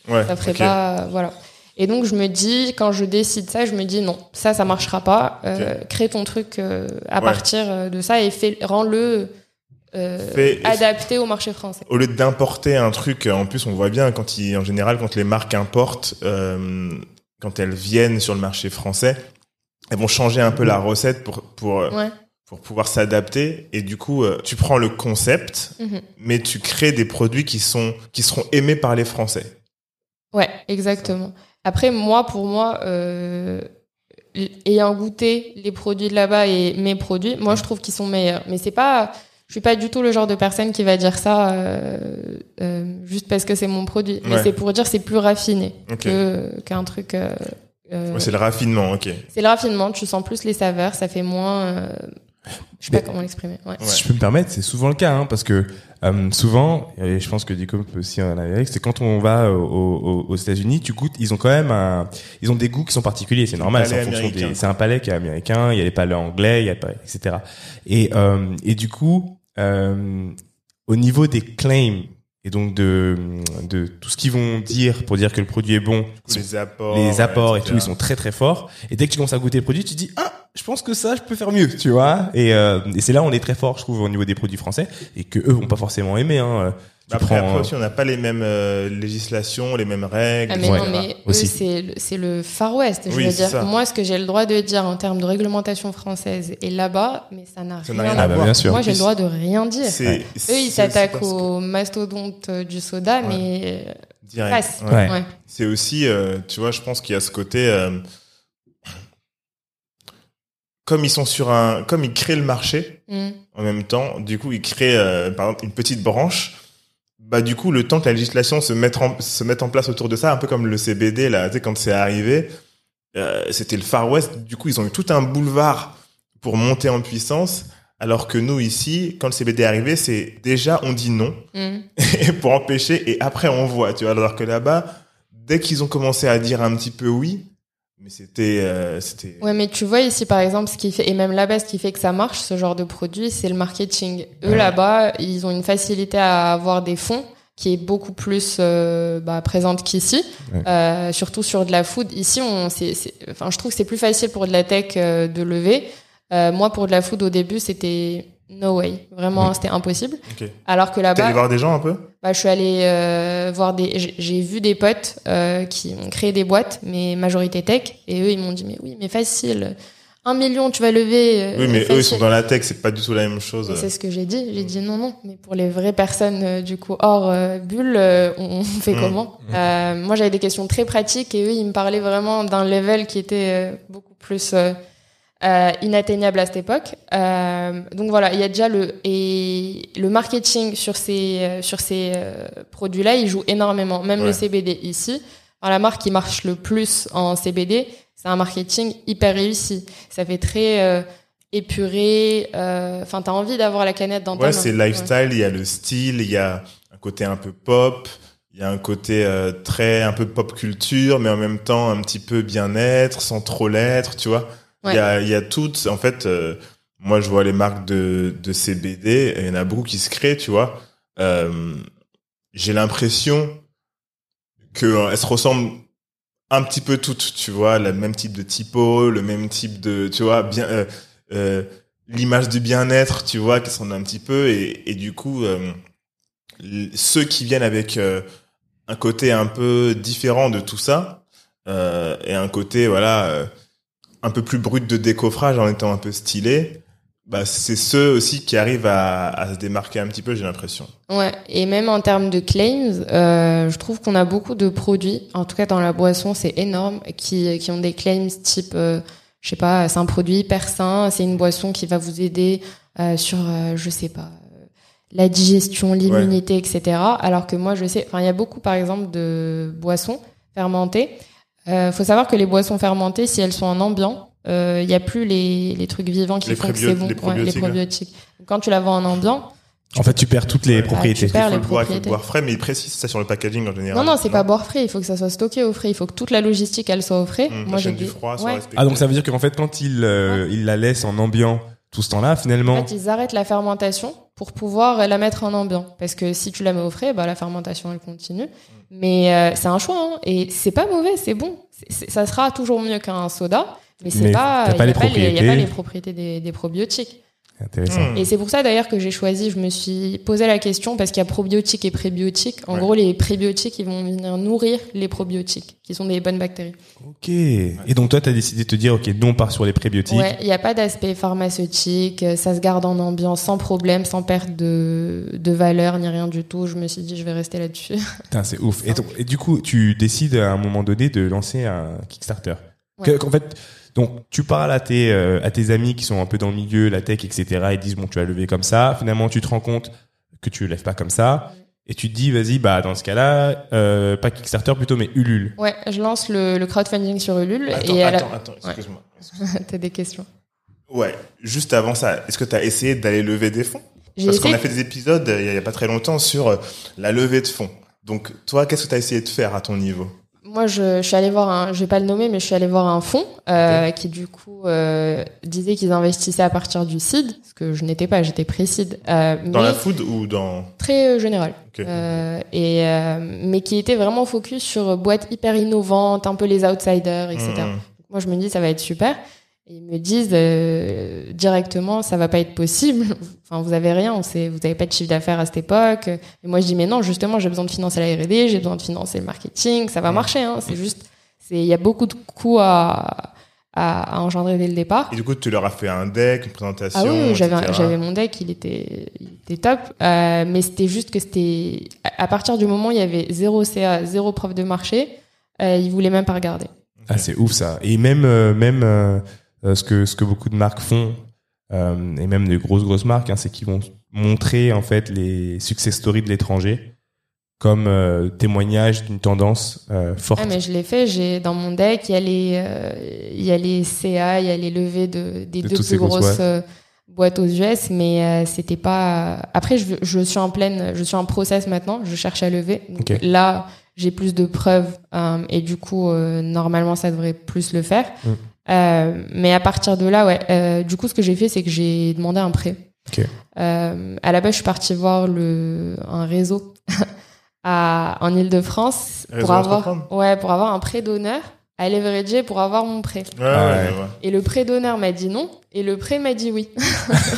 Ouais. Ça ferait pas, voilà. Et donc, je me dis, quand je décide ça, je me dis, non, ça, ça marchera pas. Euh, Crée ton truc euh, à Ouais. partir euh, de ça et fais, rends-le euh, adapté au marché français. Au lieu d'importer un truc, en plus on voit bien quand ils, en général quand les marques importent, euh, quand elles viennent sur le marché français, elles vont changer un peu la recette pour pour euh, Ouais. Pour pouvoir s'adapter. Et du coup, euh, tu prends le concept, Mhm. mais tu crées des produits qui sont qui seront aimés par les Français. Ouais, exactement. Après, moi, pour moi, euh, ayant goûté les produits de là-bas et mes produits, moi, je trouve qu'ils sont meilleurs. Mais c'est pas, je suis pas du tout le genre de personne qui va dire ça euh, euh, juste parce que c'est mon produit. Mais Ouais. c'est pour dire c'est plus raffiné Ok. que qu'un truc. euh, euh, Ouais, c'est le raffinement, ok. c'est le raffinement. Tu sens plus les saveurs, ça fait moins. Je sais pas comment l'exprimer. Ouais. Si je peux me permettre, c'est souvent le cas, hein, parce que euh, souvent, et je pense que Dico peut aussi en aller avec, c'est quand on va au- au- aux États-Unis, tu goûtes, ils ont quand même un, ils ont des goûts qui sont particuliers, c'est normal, c'est palais en fonction américain. des, c'est un palais qui est américain, il y a les palais anglais, il y a pas, etc. Et euh, et du coup, euh, au niveau des claims et donc de de tout ce qu'ils vont dire pour dire que le produit est bon, sont- Les apports, les apports et tout, ils sont très très forts. Et dès que tu commences à goûter le produit, tu te dis ah, je pense que ça, je peux faire mieux, tu vois. Et, euh, et c'est là où on est très fort, je trouve, au niveau des produits français et que eux vont pas forcément aimer. Hein. Tu Après, prends, après aussi, on n'a pas les mêmes euh, législations, les mêmes règles. Ah mais non, mais eux, aussi. c'est le- c'est le Far West. Je Oui, veux dire, ça. moi, ce que j'ai le droit de dire en termes de réglementation française et là-bas, mais ça n'a Ça rien, n'a rien à à bah, voir. bien sûr. Moi, j'ai le droit de rien dire. C'est, Eux, ils c'est- c'est s'attaquent parce que- au mastodonte euh, du soda, mais euh, Direct. Ouais. Ouais. Ouais. C'est aussi, euh, tu vois, je pense qu'il y a ce côté, euh, comme ils sont sur un, comme ils créent le marché Mm. en même temps, du coup ils créent euh, par exemple une petite branche. Bah du coup le temps que la législation se mette en, se mette en place autour de ça, un peu comme le CBD là, tu sais quand c'est arrivé, euh, c'était le Far West. Du coup ils ont eu tout un boulevard pour monter en puissance. Alors que nous ici, quand le CBD est arrivé, c'est déjà on dit non Mm. pour empêcher et après on voit tu vois alors que là-bas dès qu'ils ont commencé à dire un petit peu oui mais c'était, euh, c'était. Ouais, mais tu vois ici, par exemple, ce qui fait, et même là-bas, ce qui fait que ça marche, ce genre de produit, c'est le marketing. Eux, Ouais. là-bas, ils ont une facilité à avoir des fonds qui est beaucoup plus euh, bah, présente qu'ici, Ouais. euh, surtout sur de la food. Ici, on, c'est, c'est- enfin, je trouve que c'est plus facile pour de la tech euh, de lever. Euh, moi, pour de la food, au début, c'était no way. Vraiment, Mm. c'était impossible. Ok. Alors que T'es là-bas, allé voir des gens un peu? bah, je suis allée euh, voir des. j'ai- vu des potes euh, qui ont créé des boîtes, mais majorité tech, et eux ils m'ont dit mais oui, mais facile, un million tu vas lever. euh, Oui, mais eux, ils sont dans la tech, c'est pas du tout la même chose. C'est ce que j'ai dit. J'ai dit non, non. Mais pour les vraies personnes, euh, du coup, hors euh, bulle, euh, on, on fait Mm. comment Euh, Moi, j'avais des questions très pratiques et eux, ils me parlaient vraiment d'un level qui était euh, beaucoup plus euh, inatteignable à cette époque. Euh, donc voilà, il y a déjà le et le marketing sur ces euh, sur ces euh, produits-là, il joue énormément. Même Ouais. le CBD ici, alors, la marque qui marche le plus en CBD, c'est un marketing hyper réussi. Ça fait très euh, épuré. euh, Enfin, t'as envie d'avoir la canette dans ta Ouais, main. c'est lifestyle, il y a le style, il y a un côté un peu pop, il y a un côté euh, très un peu pop culture, mais en même temps un petit peu bien-être, sans trop l'être, tu vois. Il y a y a toutes en fait euh, moi je vois les marques de de CBD, il y en a beaucoup qui se créent, tu vois. Euh, j'ai l'impression que euh, elles se ressemblent un petit peu toutes, tu vois, le même type de typo, le même type de, tu vois, bien, euh, euh, l'image du bien-être, tu vois, qui sont un petit peu, et, et du coup, euh, ceux qui viennent avec euh, un côté un peu différent de tout ça, et un côté, voilà, un peu plus brut de décoffrage en étant un peu stylé, bah, c'est ceux aussi qui arrivent à, à se démarquer un petit peu, j'ai l'impression. Ouais, et même en termes de claims, euh, je trouve qu'on a beaucoup de produits, en tout cas dans la boisson, c'est énorme, qui, qui ont des claims type, euh, je sais pas, c'est un produit hyper sain, c'est une boisson qui va vous aider euh, sur, je sais pas, la digestion, l'immunité, etc. Alors que moi, je sais, enfin, il y a beaucoup, par exemple, de boissons fermentées. Euh, faut savoir que les boissons fermentées, si elles sont en ambiant, euh, il y a plus les, les trucs vivants qui Les font que c'est bon. les Ouais, probiotiques, les ouais. probiotiques. Quand tu la vends en ambiant, En fait, tu perds toutes les propriétés. Ah, tu perds Il faut les le boire, il faut le propriétés. boire frais, mais il précise ça sur le packaging en général. Non, non, c'est pas boire frais. Il faut que ça soit stocké au frais. Il faut que toute la logistique, elle soit au frais. Hum, Moi, j'ai du dit- froid soit Ouais. Ah, donc ça veut dire qu'en fait, quand il, euh, il la laisse en ambiant tout ce temps-là, En finalement, fait, ils arrêtent la fermentation pour pouvoir la mettre en ambiant. Parce que si tu la mets au frais, bah, la fermentation, elle continue. Mais euh, c'est un choix. Hein. Et c'est pas mauvais, c'est bon. C'est- ça sera toujours mieux qu'un soda. Mais c'est Mais pas, il y les a pas les, a pas propriétés. les propriétés des, des probiotiques. Intéressant. Hum. Et c'est pour ça d'ailleurs que j'ai choisi, je me suis posé la question parce qu'il y a probiotiques et prébiotiques. En Ouais. gros, les prébiotiques, ils vont venir nourrir les probiotiques, qui sont des bonnes bactéries. Ok. Et donc toi, t'as décidé de te dire, ok, nous on part sur les prébiotiques. Ouais, il n'y a pas d'aspect pharmaceutique, euh, ça se garde en ambiance sans problème, sans perte de, de valeur ni rien du tout. Je me suis dit, je vais rester là-dessus. Putain, c'est ouf. Et, donc- et du coup, tu décides à un moment donné de lancer un Kickstarter. Ouais. Que- En fait, donc tu parles à tes euh, à tes amis qui sont un peu dans le milieu, la tech, etc. Ils disent bon, tu vas lever comme ça. Finalement, tu te rends compte que tu lèves pas comme ça, et tu te dis vas-y, bah dans ce cas-là, euh, pas Kickstarter plutôt, mais Ulule. Ouais, je lance le, le crowdfunding sur Ulule. Attends, et la- attends, excuse-moi. T'as des questions Ouais, juste avant ça, est-ce que tu as essayé d'aller lever des fonds? Parce qu'on a fait des épisodes euh, il y y a pas très longtemps sur euh, la levée de fonds. Donc toi, qu'est-ce que tu as essayé de faire à ton niveau? Moi, je, je suis allée voir un, je vais pas le nommer, mais je suis allée voir un fonds euh, qui du coup euh, disait qu'ils investissaient à partir du seed, ce que je n'étais pas, j'étais pré-seed, euh, Dans mais la food ou dans très euh, général. Ok. Euh, et euh, mais qui était vraiment focus sur boîtes hyper innovantes, un peu les outsiders, etc. Mmh. Moi, je me dis ça va être super. Et ils me disent euh, directement ça va pas être possible. enfin, vous avez rien, on sait, vous avez pas de chiffre d'affaires à cette époque. Et moi, je dis mais non, justement, j'ai besoin de financer la R&D, j'ai besoin de financer le marketing, ça va marcher. Hein, c'est juste, c'est il y a beaucoup de coûts à, à, à engendrer dès le départ. Et du coup, tu leur as fait un deck, une présentation. Ah oui, j'avais j'avais mon deck, il était il était top, euh, mais c'était juste que c'était à à partir du moment où il y avait zéro CA, zéro preuve de marché, euh, ils voulaient même pas regarder. Ah, c'est ouf ça. Et même euh, même ce que ce que beaucoup de marques font euh, et même des grosses grosses marques, hein, c'est qu'ils vont montrer en fait les success stories de l'étranger comme euh, témoignage d'une tendance euh, forte. Ah, mais je l'ai fait, j'ai dans mon deck, il y a les euh, il y a les CA, il y a les levées de des De deux plus grosses boîtes. euh, boîtes aux US, mais euh, c'était pas. Après, je, je suis en pleine, je suis en process maintenant, je cherche à lever. Donc là, j'ai plus de preuves euh, et du coup, euh, normalement, ça devrait plus le faire. Mm. Euh, mais à partir de là, ouais, euh, du coup, ce que j'ai fait, c'est que j'ai demandé un prêt. Ok. Euh, à la base, je suis partie voir le un réseau à en Île-de-France pour avoir ouais pour avoir un prêt d'honneur à Leverage pour avoir mon prêt. Ouais, Ah ouais, ouais. je vois. Et le prêt d'honneur m'a dit non et le prêt m'a dit oui.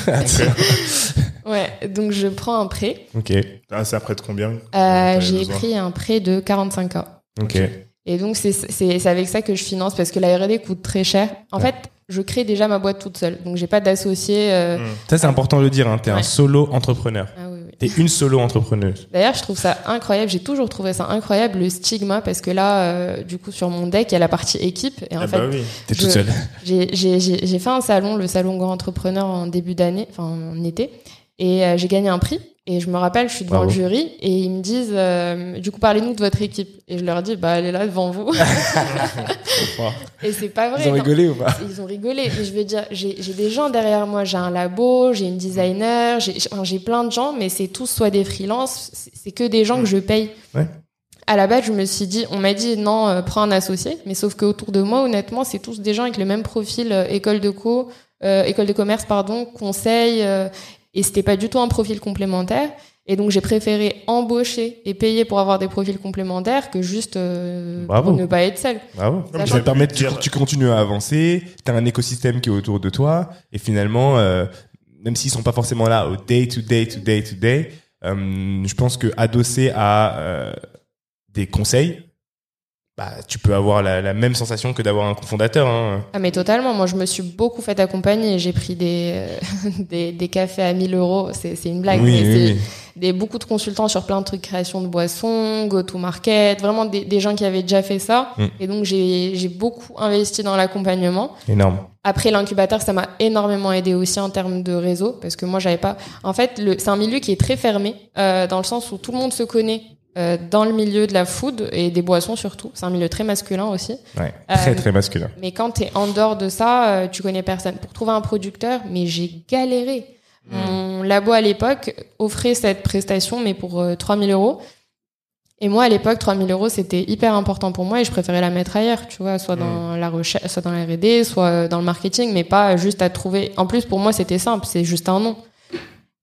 ouais, donc je prends un prêt. ok. Ah, c'est après de combien Euh, j'ai pris un prêt de 45K. Ok. Et donc, c'est c'est- c'est avec ça que je finance parce que la R&D coûte très cher. En Ouais. fait, je crée déjà ma boîte toute seule. Donc, j'ai pas d'associé. euh, Mm. Ça, c'est important de le dire. Hein. T'es un Ouais. solo entrepreneur. Ah oui, oui. T'es une solo entrepreneuse. D'ailleurs, je trouve ça incroyable. J'ai toujours trouvé ça incroyable, le stigma, parce que là, euh, du coup, sur mon deck, il y a la partie équipe. Et en Ah fait, bah oui. T'es toute seule. j'ai- j'ai j'ai- j'ai fait un salon, le salon Grand Entrepreneur, en début d'année, enfin en été. Et euh, j'ai gagné un prix. Et je me rappelle, je suis devant Bravo. le jury. Et ils me disent, euh, du coup, parlez-nous de votre équipe. Et je leur dis, bah, elle est là devant vous. et c'est pas vrai. Ils ont non. rigolé ou pas Ils ont rigolé, mais je veux dire, j'ai des gens derrière moi. J'ai un labo, j'ai une designer, j'ai enfin, plein de gens, mais c'est tous soit des freelances, c'est c'est que des gens que je paye. Ouais. À la base, je me suis dit, on m'a dit non, euh, prends un associé, mais sauf que autour de moi, honnêtement, c'est tous des gens avec le même profil, euh, école de co, euh, école de commerce, pardon, conseil, euh, et c'était pas du tout un profil complémentaire. Et donc, j'ai préféré embaucher et payer pour avoir des profils complémentaires que juste euh, Bravo. pour ne pas être. Bravo. Ça Ça te permet de, tu, tu continues à avancer, t'as un écosystème qui est autour de toi, et finalement, euh, même s'ils sont pas forcément là au day to day to day to day, euh, je pense que adossé à euh, des conseils, bah, tu peux avoir la, la même sensation que d'avoir un cofondateur. Hein. Ah mais totalement, moi je me suis beaucoup fait accompagner, j'ai pris des, euh, des, des cafés à 1000 euros, c'est c'est une blague, oui, mais oui, c'est oui. des, beaucoup de consultants sur plein de trucs, création de boissons, go-to-market, vraiment des, des gens qui avaient déjà fait ça, Mm. et donc j'ai j'ai beaucoup investi dans l'accompagnement. Énorme. Après l'incubateur, ça m'a énormément aidé aussi en termes de réseau, parce que moi j'avais pas... En fait, le- c'est un milieu qui est très fermé, euh, dans le sens où tout le monde se connaît euh, dans le milieu de la food et des boissons surtout, c'est un milieu très masculin aussi. Ouais. Euh, Très, très masculin. Mais quand t'es en dehors de ça, euh, tu connais personne. Pour trouver un producteur, mais j'ai galéré. Mon labo à l'époque offrait cette prestation, mais pour euh, 3000 euros. Et moi, à l'époque, 3000 euros, c'était hyper important pour moi et je préférais la mettre ailleurs, tu vois, soit dans la recherche, soit dans la R&D, soit dans le marketing, mais pas juste à trouver. En plus, pour moi, c'était simple, c'est juste un nom.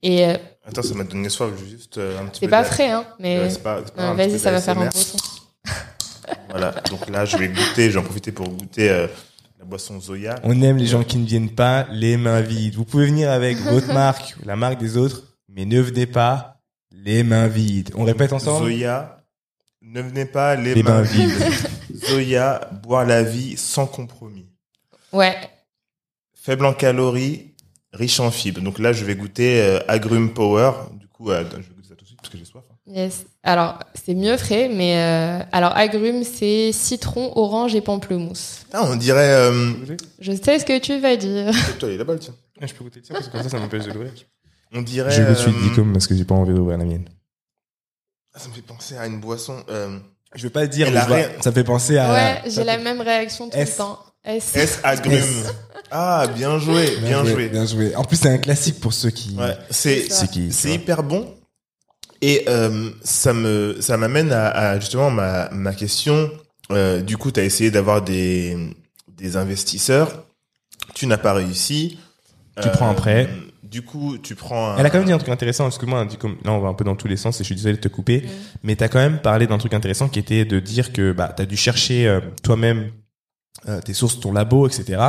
Et Attends, ça m'a donné soif, juste euh, un petit peu. c'est pas de- frais, hein, mais Ouais, pas- pas vas-y, ça va faire un beau son. Voilà, donc là, je vais goûter, j'en profiter pour goûter euh, la boisson Zoya. On aime les gens qui ne viennent pas les mains vides. Vous pouvez venir avec votre marque, ou la marque des autres, mais ne venez pas les mains vides. On répète ensemble Zoya, ne venez pas les, Les mains mains vides. Zoya, boire la vie sans compromis. Ouais, Faible en calories, riche en fibres. Donc là, je vais goûter euh, Agrume Power. Du coup, euh, je vais goûter ça tout de suite parce que j'ai soif. hein. Yes. Alors, c'est mieux frais, mais euh, alors agrumes, c'est citron, orange et pamplemousse. Ah, on dirait... Euh... Je sais ce que tu vas dire. Toi, il est là-bas, le tien. Je peux goûter le tien parce que comme ça, ça m'empêche de l'ouvrir. On dirait... Je me suis dit comme parce que j'ai pas envie d'ouvrir la mienne. ah, Ça me fait penser à une boisson... Euh... Je veux pas le dire, mais a je vois- rien- ça fait penser à. ouais, j'ai la fait- même réaction tout S. le temps. S. S Agrume. Ah, bien joué, bien, joué. Bien joué. En plus, c'est un classique pour ceux qui. Ouais, c'est C'est hyper bon. Et euh, ça me ça m'amène à, à justement ma ma question. Euh, du coup, tu as essayé d'avoir des des investisseurs. Tu n'as pas réussi. Euh, Tu prends un prêt. Du coup, tu prends. Un... Elle a quand même dit un truc intéressant, excuse-moi, dit comme, là on va un peu dans tous les sens et je suis désolé de te couper, mais t'as quand même parlé d'un truc intéressant qui était de dire que bah, t'as dû chercher euh, toi-même euh, tes sources, ton labo, etc.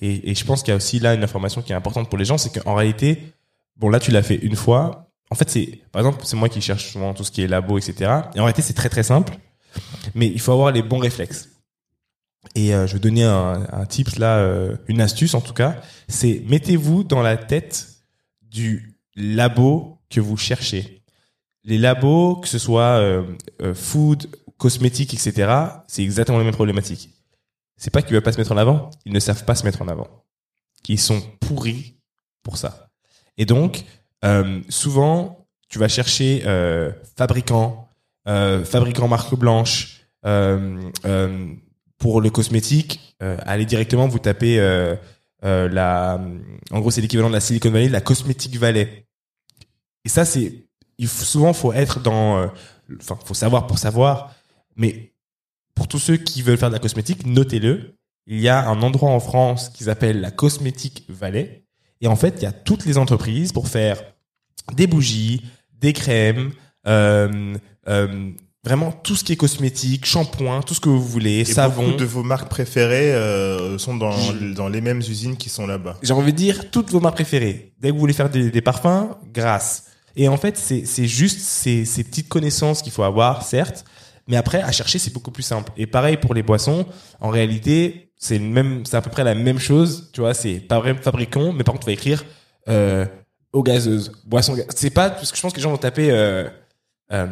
Et, et je pense qu'il y a aussi là une information qui est importante pour les gens, c'est qu'en réalité, bon là tu l'as fait une fois, en fait c'est, par exemple, c'est moi qui cherche souvent tout ce qui est labo, etc. Et en réalité c'est très très simple, mais il faut avoir les bons réflexes. Et euh, je vais donner un, un tips là, euh, une astuce en tout cas, c'est mettez-vous dans la tête du labo que vous cherchez. Les labos, que ce soit euh, euh, food, cosmétique, etc., c'est exactement les mêmes problématiques. C'est pas qu'ils veulent pas se mettre en avant, ils ne savent pas se mettre en avant. Ils sont pourris pour ça. Et donc, euh, souvent, tu vas chercher euh, fabricant, euh, fabricant marque blanche, euh, pour le cosmétique, allez directement vous tapez la, en gros c'est l'équivalent de la Silicon Valley, la Cosmetic Valley. Et ça c'est, souvent faut être dans, enfin faut savoir pour savoir. Mais pour tous ceux qui veulent faire de la cosmétique, notez-le. Il y a un endroit en France qui s'appelle la Cosmétique Valley. Et en fait, il y a toutes les entreprises pour faire des bougies, des crèmes, euh, euh, vraiment tout ce qui est cosmétique, shampoing, tout ce que vous voulez, Et savon. beaucoup de vos marques préférées euh, sont dans, dans les mêmes usines qui sont là-bas. J'ai envie de dire toutes vos marques préférées. Dès que vous voulez faire des, des parfums, grâce. Et en fait, c'est c'est juste ces, ces petites connaissances qu'il faut avoir, certes, mais après à chercher c'est beaucoup plus simple. Et pareil pour les boissons. En réalité, c'est même, c'est à peu près la même chose. Tu vois, c'est pas vrai fabricant, mais par contre, tu vas écrire euh, eau gazeuse, boisson. ga- C'est pas parce que je pense que les gens vont taper. Euh, euh,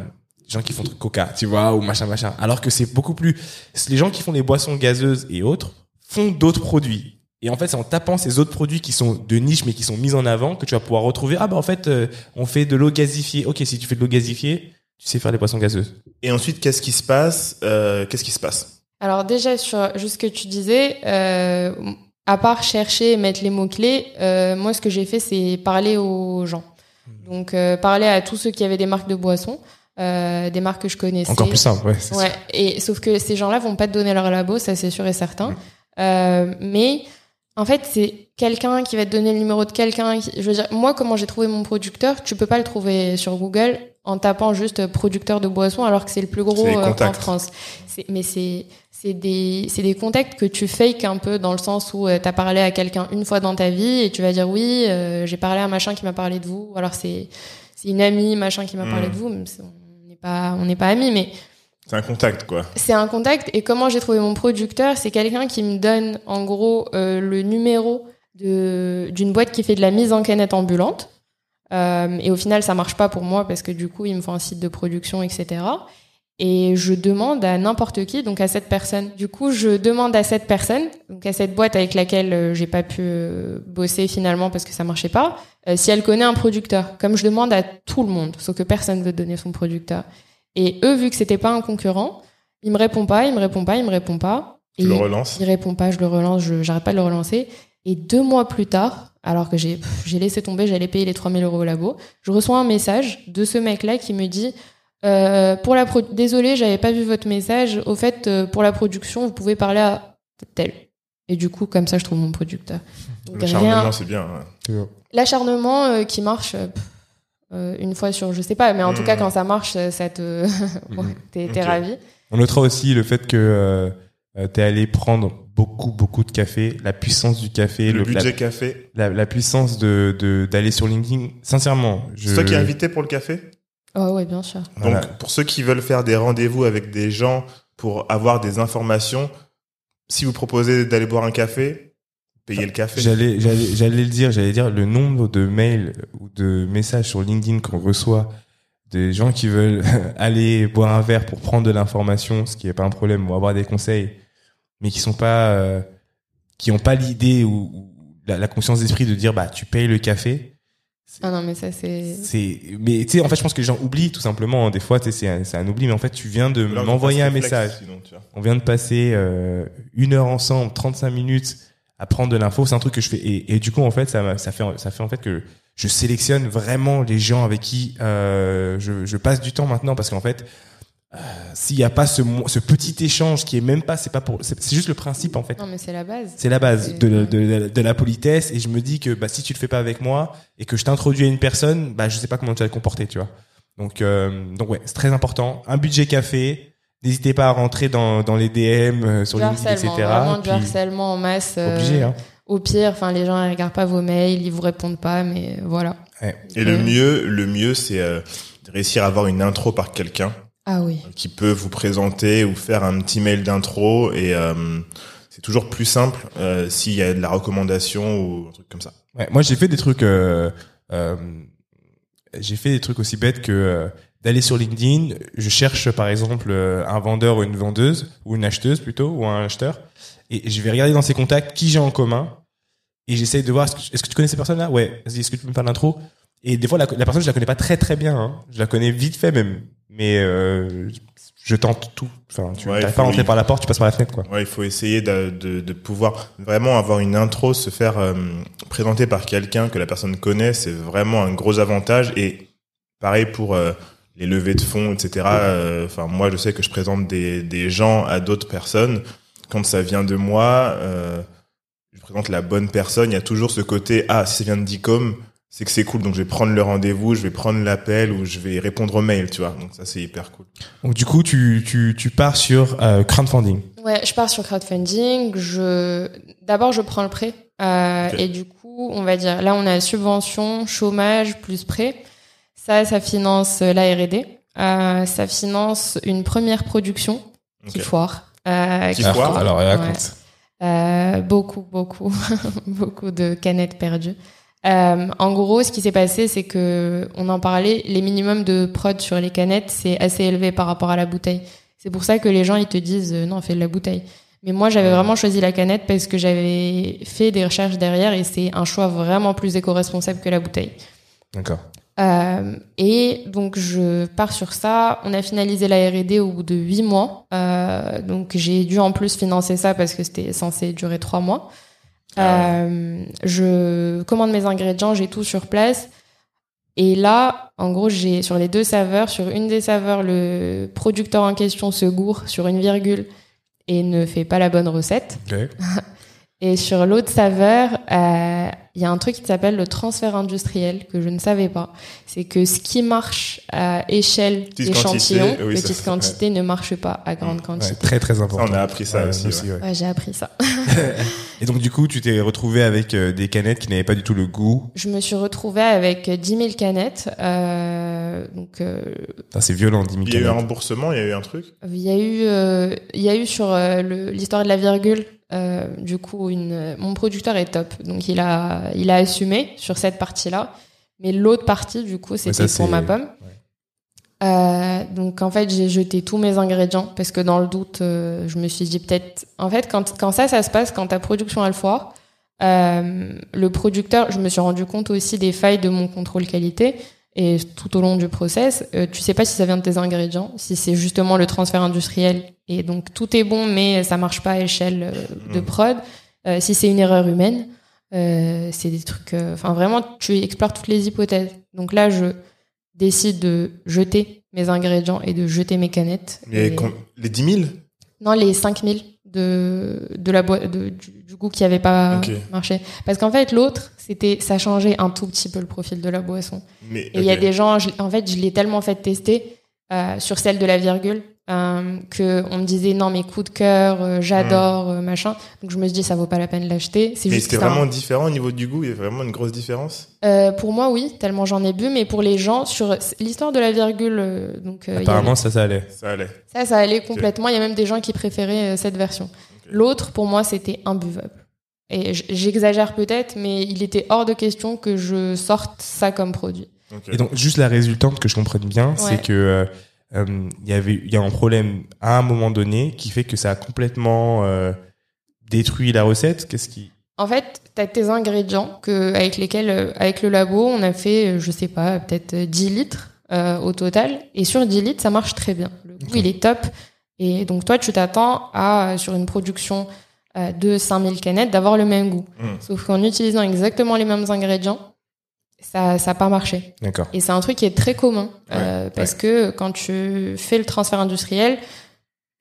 gens qui font truc coca, tu vois, ou machin machin. Alors que c'est beaucoup plus. Les gens qui font des boissons gazeuses et autres font d'autres produits. Et en fait, c'est en tapant ces autres produits qui sont de niche mais qui sont mis en avant que tu vas pouvoir retrouver. Ah bah en fait, euh, on fait de l'eau gazifiée. Ok, si tu fais de l'eau gazifiée, tu sais faire des boissons gazeuses. Et ensuite, qu'est-ce qui se passe euh, Qu'est-ce qui se passe? Alors déjà sur juste ce que tu disais, euh, à part chercher et mettre les mots clés, euh, moi ce que j'ai fait c'est parler aux gens. Donc euh, parler à tous ceux qui avaient des marques de boissons, euh, des marques que je connaissais. Encore plus simple, ouais. Et sauf que ces gens-là vont pas te donner leur labo, ça c'est sûr et certain. Euh, mais en fait, c'est quelqu'un qui va te donner le numéro de quelqu'un. qui- Je veux dire, moi, comment j'ai trouvé mon producteur, tu peux pas le trouver sur Google en tapant juste producteur de boissons alors que c'est le plus gros euh, en. France. Mais c'est c'est des c'est des contacts que tu fakes un peu dans le sens où tu as parlé à quelqu'un une fois dans ta vie et tu vas dire oui, euh, j'ai parlé à un machin qui m'a parlé de vous. Ou alors c'est c'est une amie machin qui m'a parlé Mm. de vous. mais on n'est pas on n'est pas amis, mais C'est un contact, quoi. c'est un contact. Et comment j'ai trouvé mon producteur C'est quelqu'un qui me donne, en gros, euh, le numéro de d'une boîte qui fait de la mise en canette ambulante. Euh, et au final, ça marche pas pour moi parce que du coup, il me faut un site de production, etc. Et je demande à n'importe qui, donc à cette personne. Du coup, je demande à cette personne, donc à cette boîte avec laquelle euh, j'ai pas pu euh, bosser finalement parce que ça marchait pas, euh, si elle connaît un producteur. Comme je demande à tout le monde, sauf que personne veut donner son producteur. Et eux, vu que c'était pas un concurrent, il me répond pas, il me répond pas, il me répond pas. Et le relances? Il répond pas, je le relance, je j'arrête pas de le relancer. Et deux mois plus tard, alors que j'ai laissé tomber, j'allais payer les 3000 euros au labo, je reçois un message de ce mec-là qui me dit euh, pour la pro désolé, j'avais pas vu votre message. Au fait, euh, pour la production, vous pouvez parler à tel. Et du coup, comme ça, je trouve mon producteur. Charmement, c'est bien. ouais. L'acharnement euh, qui marche euh, pff, euh, une fois sur, je sais pas, mais en tout Mhm. cas, quand ça marche, ça te, ouais, t'es ravi. On notera aussi le fait que euh, t'es allé prendre beaucoup beaucoup de café, la puissance du café, Le la- budget café. la, la puissance de de- d'aller sur LinkedIn. Sincèrement, je... C'est toi qui es invité pour le café? Oh ouais, bien sûr. Voilà. Donc, pour ceux qui veulent faire des rendez-vous avec des gens pour avoir des informations, si vous proposez d'aller boire un café, payez le café. J'allais, j'allais, j'allais le dire, j'allais dire le nombre de mails ou de messages sur LinkedIn qu'on reçoit des gens qui veulent aller boire un verre pour prendre de l'information, ce qui est pas un problème, ou avoir des conseils, mais qui sont pas, euh, qui ont pas l'idée ou, ou la, la conscience d'esprit de dire bah tu payes le café. Ah non, mais ça, c'est. C'est, mais tu sais, en fait, je pense que les gens oublient tout simplement. hein. Des fois, tu sais, c'est un, c'est un oubli, mais en fait, tu viens de m'envoyer un réflexe, message. sinon, tu vois. On vient de passer euh, une heure ensemble, 35 minutes à prendre de l'info. C'est un truc que je fais. Et, et du coup, en fait, ça, ça fait, ça fait en fait que je sélectionne vraiment les gens avec qui euh, je, je passe du temps maintenant, parce qu'en fait, euh, s'il n'y a pas ce, ce petit échange qui est même pas, c'est pas pour, c'est juste le principe en fait. Non, mais c'est la base. C'est la base de, de, de- de la politesse et je me dis que bah, si tu le fais pas avec moi et que je t'introduis à une personne, bah, je sais pas comment tu vas te comporter, tu vois. Donc, euh, donc ouais, c'est très important. Un budget café, n'hésitez pas à rentrer dans, dans les DM euh, sur Du LinkedIn, etc. vraiment du Puis, harcèlement en masse. euh, obligé, hein. Au pire, enfin, les gens ils regardent pas vos mails, ils vous répondent pas, mais voilà. Et le mieux, le mieux, c'est euh, de réussir à avoir une intro par quelqu'un Ah oui. qui peut vous présenter ou faire un petit mail d'intro et euh, c'est toujours plus simple euh, s'il y a de la recommandation ou un truc comme ça. Ouais, moi, j'ai fait des trucs. Euh, euh, j'ai fait des trucs aussi bêtes que euh, d'aller sur LinkedIn. Je cherche par exemple euh, un vendeur ou une vendeuse ou une acheteuse plutôt ou un acheteur, et je vais regarder dans ses contacts qui j'ai en commun et j'essaye de voir est-ce que, tu connais ces personnes-là? Ouais. Vas-y, est-ce que tu peux me faire l'intro? Et des fois, la, la personne, je la connais pas très très bien. Hein. Je la connais vite fait même, mais euh, je tente tout. Enfin, tu Ouais, n'arrives pas à rentrer par la porte, tu passes par la fenêtre, quoi. Ouais, il faut essayer de, de, de pouvoir vraiment avoir une intro, se faire euh, présenter par quelqu'un que la personne connaît, c'est vraiment un gros avantage. Et pareil pour euh, les levées de fonds, etc. euh, Enfin, moi, je sais que je présente des, des gens à d'autres personnes. Quand ça vient de moi, euh, je présente la bonne personne. Il y a toujours ce côté ah si ça vient de Dicom, c'est que c'est cool. Donc je vais prendre le rendez-vous, je vais prendre l'appel ou je vais répondre au mail, tu vois. Donc ça c'est hyper cool. Donc du coup, tu, tu, tu pars sur euh, crowdfunding. Ouais, je pars sur crowdfunding. Je d'abord je prends le prêt euh, et du coup on va dire là on a subvention, chômage plus prêt. Ça, ça finance euh, la R&D. Euh, ça finance une première production qui Ok. foire. Euh, Qui Alors, foire Alors, Ouais. raconte. Euh, beaucoup, beaucoup, beaucoup de canettes perdues. Euh, en gros, ce qui s'est passé, c'est que on en parlait, les minimums de prod sur les canettes, c'est assez élevé par rapport à la bouteille. C'est pour ça que les gens ils te disent euh, non, fais de la bouteille. Mais moi, j'avais vraiment choisi la canette parce que j'avais fait des recherches derrière et c'est un choix vraiment plus éco-responsable que la bouteille. D'accord. Euh, et donc je pars sur ça. On a finalisé la R&D au bout de huit mois. Euh, donc j'ai dû en plus financer ça parce que c'était censé durer trois mois. Euh, je commande mes ingrédients, j'ai tout sur place. Et là, en gros, j'ai sur les deux saveurs, sur une des saveurs, le producteur en question se gourre sur une virgule et ne fait pas la bonne recette. Et sur l'autre saveur, euh, il y a un truc qui s'appelle le transfert industriel que je ne savais pas. C'est que ce qui marche à échelle d'échantillon, oui, petite quantité, ne marche pas à grande Ouais, quantité. très très important. Ça, on a appris ça Ouais, aussi, nous ouais. ouais. Ouais, j'ai appris ça. Et donc du coup, tu t'es retrouvé avec euh, des canettes qui n'avaient pas du tout le goût? Je me suis retrouvée avec 10 000 canettes. Euh, donc, euh, c'est violent, 10 000 Il y a eu un canettes. remboursement, il y a eu un truc? il y a eu, euh, il y a eu sur euh, l'histoire de la virgule. Euh, du coup, une, mon producteur est top, donc il a, il a assumé sur cette partie-là. Mais l'autre partie, du coup, c'était pour ma pomme. Euh, donc en fait j'ai jeté tous mes ingrédients parce que dans le doute euh, je me suis dit peut-être en fait quand, quand ça ça se passe quand ta production elle foire euh, le producteur je me suis rendu compte aussi des failles de mon contrôle qualité et tout au long du process euh, tu sais pas si ça vient de tes ingrédients si c'est justement le transfert industriel et donc tout est bon mais ça marche pas à échelle euh, de Mhm. prod Euh, si c'est une erreur humaine euh, c'est des trucs euh, enfin vraiment tu explores toutes les hypothèses donc là je décide de jeter mes ingrédients et de jeter mes canettes. Mais Et- les 10 000 Non, les 5000 de, de la boîte, de, du, du goût qui avait pas marché. Parce qu'en fait, l'autre, c'était, ça changeait un tout petit peu le profil de la boisson. Mais Et il y a des gens, je- en fait, je l'ai tellement fait tester euh, sur celle de la virgule euh, que on me disait non mais coup de cœur, euh, j'adore euh, machin. Donc je me suis dit ça vaut pas la peine de l'acheter. C'est Mais juste c'était que ça- vraiment différent au niveau du goût. Il y a vraiment une grosse différence. Euh, pour moi oui, tellement j'en ai bu, mais pour les gens sur l'histoire de la virgule, euh, donc euh, Apparemment, avait- ça, ça allait. Ça allait. ça ça allait complètement. Il y a même des gens qui préféraient euh, cette version. L'autre pour moi c'était imbuvable. Et j'exagère peut-être, mais il était hors de question que je sorte ça comme produit. Et donc, juste la résultante que je comprenne bien, Ouais. c'est que euh, il y avait, il y a un problème à un moment donné qui fait que ça a complètement euh, détruit la recette. Qu'est-ce qui En fait, tu as tes ingrédients que, avec lesquels, euh, avec le labo, on a fait, je sais pas, peut-être euh, 10 litres euh, au total. Et sur 10 litres, ça marche très bien. Le goût, il est top. Et donc, toi, tu t'attends à, sur une production de 5000 canettes, d'avoir le même goût. Mm. Sauf qu'en utilisant exactement les mêmes ingrédients, ça n'a pas marché. D'accord. Et c'est un truc qui est très commun. euh, Ouais, parce que quand tu fais le transfert industriel,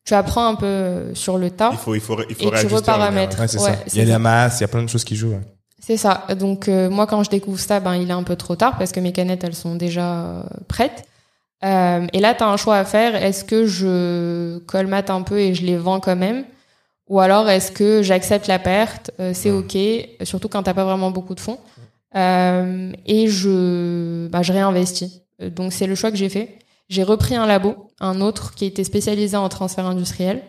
tu apprends un peu sur le tas. Il faut, il faut, il faut Et tu reparamètres. Ouais. Il y a ça. la masse, il y a plein de choses qui jouent. ouais. C'est ça. Donc euh, moi quand je découvre ça, ben il est un peu trop tard parce que mes canettes elles sont déjà euh, prêtes. Euh, et là tu as un choix à faire. Est-ce que je colmate un peu et je les vends quand même, ou alors est-ce que j'accepte la perte, euh, c'est ok, surtout quand t'as pas vraiment beaucoup de fonds, Euh, et je bah, je réinvestis. Euh, Donc c'est le choix que j'ai fait. J'ai repris un labo, un autre qui était spécialisé en transfert industriel.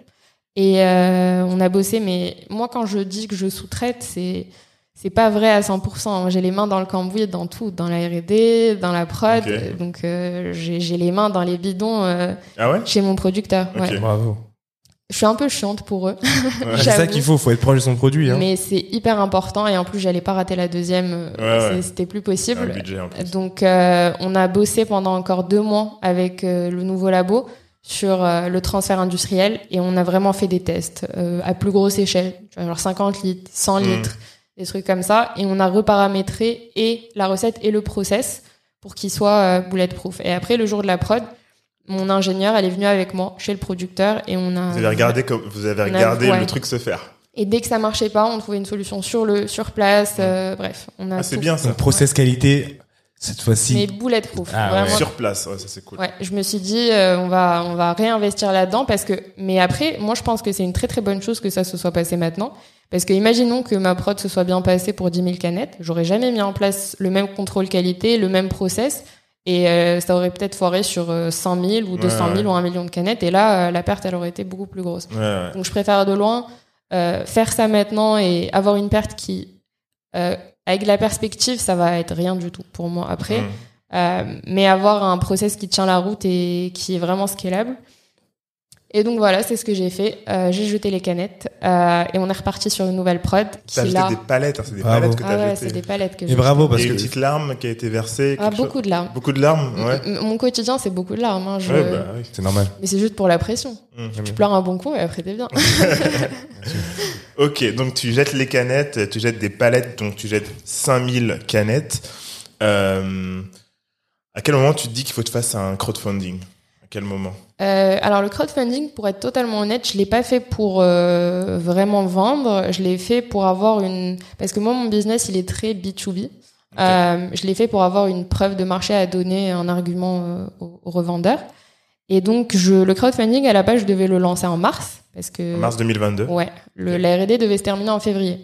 Et euh, on a bossé, mais moi quand je dis que je sous-traite, c'est c'est pas vrai à 100%. J'ai les mains dans le cambouis, dans tout, dans la R&D, dans la prod. Donc euh, j'ai j'ai les mains dans les bidons euh, Ah ouais? chez mon producteur. Ok. Ouais. Bravo. Je suis un peu chiante pour eux, Ouais. C'est ça qu'il faut, faut être proche de son produit. Hein. mais c'est hyper important. Et en plus, j'allais pas rater la deuxième. euh, Ouais, ouais. c'est- C'était plus Un possible. budget en plus. Donc, euh, on a bossé pendant encore deux mois avec euh, le nouveau labo sur euh, le transfert industriel et on a vraiment fait des tests euh, à plus grosse échelle, genre 50 litres, 100 Mm. litres, des trucs comme ça. Et on a reparamétré et la recette et le process pour qu'il soit euh, bulletproof. Et après, le jour de la prod, mon ingénieur, elle est venue avec moi chez le producteur et on a. Vous avez regardé, comme, vous avez a- regardé ouais. le truc se faire. Et dès que ça marchait pas, on trouvait une solution sur le sur place. euh, bref, on a. Ah, c'est bien ça. Donc, process qualité, cette fois-ci. Mais bulletproof. Ah, ouais. Sur place, ouais, ça c'est cool. Ouais, je me suis dit euh, on va on va réinvestir là-dedans parce que mais après moi je pense que c'est une très très bonne chose que ça se soit passé maintenant parce que imaginons que ma prod se soit bien passée pour 10 000 canettes, j'aurais jamais mis en place le même contrôle qualité, le même process et euh, ça aurait peut-être foiré sur euh, 100 000 ou 200 000 ouais. ou 1 million de canettes et là euh, la perte elle aurait été beaucoup plus grosse. Ouais. Donc je préfère de loin euh, faire ça maintenant et avoir une perte qui, euh, avec la perspective, ça va être rien du tout pour moi après. Mm. Euh, mais avoir un process qui tient la route et qui est vraiment scalable. Et donc voilà, c'est ce que j'ai fait. Euh, j'ai jeté les canettes euh, et on est reparti sur une nouvelle prod qui T'as jeté là. des palettes, hein, c'est des Bravo. palettes que Ah t'as ouais, jetées. c'est des palettes que Et bravo, parce Et que une petite larme qui a été versée. Ah, chose- beaucoup de larmes. Beaucoup de larmes, ouais. M- Mon quotidien, c'est beaucoup de larmes. Hein, je- Ouais, bah oui. c'est normal. Mais c'est juste pour la pression. Mm. Tu pleures un bon coup et après t'es bien. Ok, donc tu jettes les canettes, tu jettes des palettes, donc tu jettes 5000 canettes. Euh, à quel moment tu te dis qu'il faut que tu fasses un crowdfunding? À quel moment? Euh, alors le crowdfunding, pour être totalement honnête, je l'ai pas fait pour euh, vraiment vendre. Je l'ai fait pour avoir une parce que moi mon business il est très B2B. Euh, je l'ai fait pour avoir une preuve de marché à donner, un argument euh, aux, aux revendeurs. Et donc je le crowdfunding à la base je devais le lancer en mars parce que En mars 2022 Ouais, le, la R&D devait se terminer en février.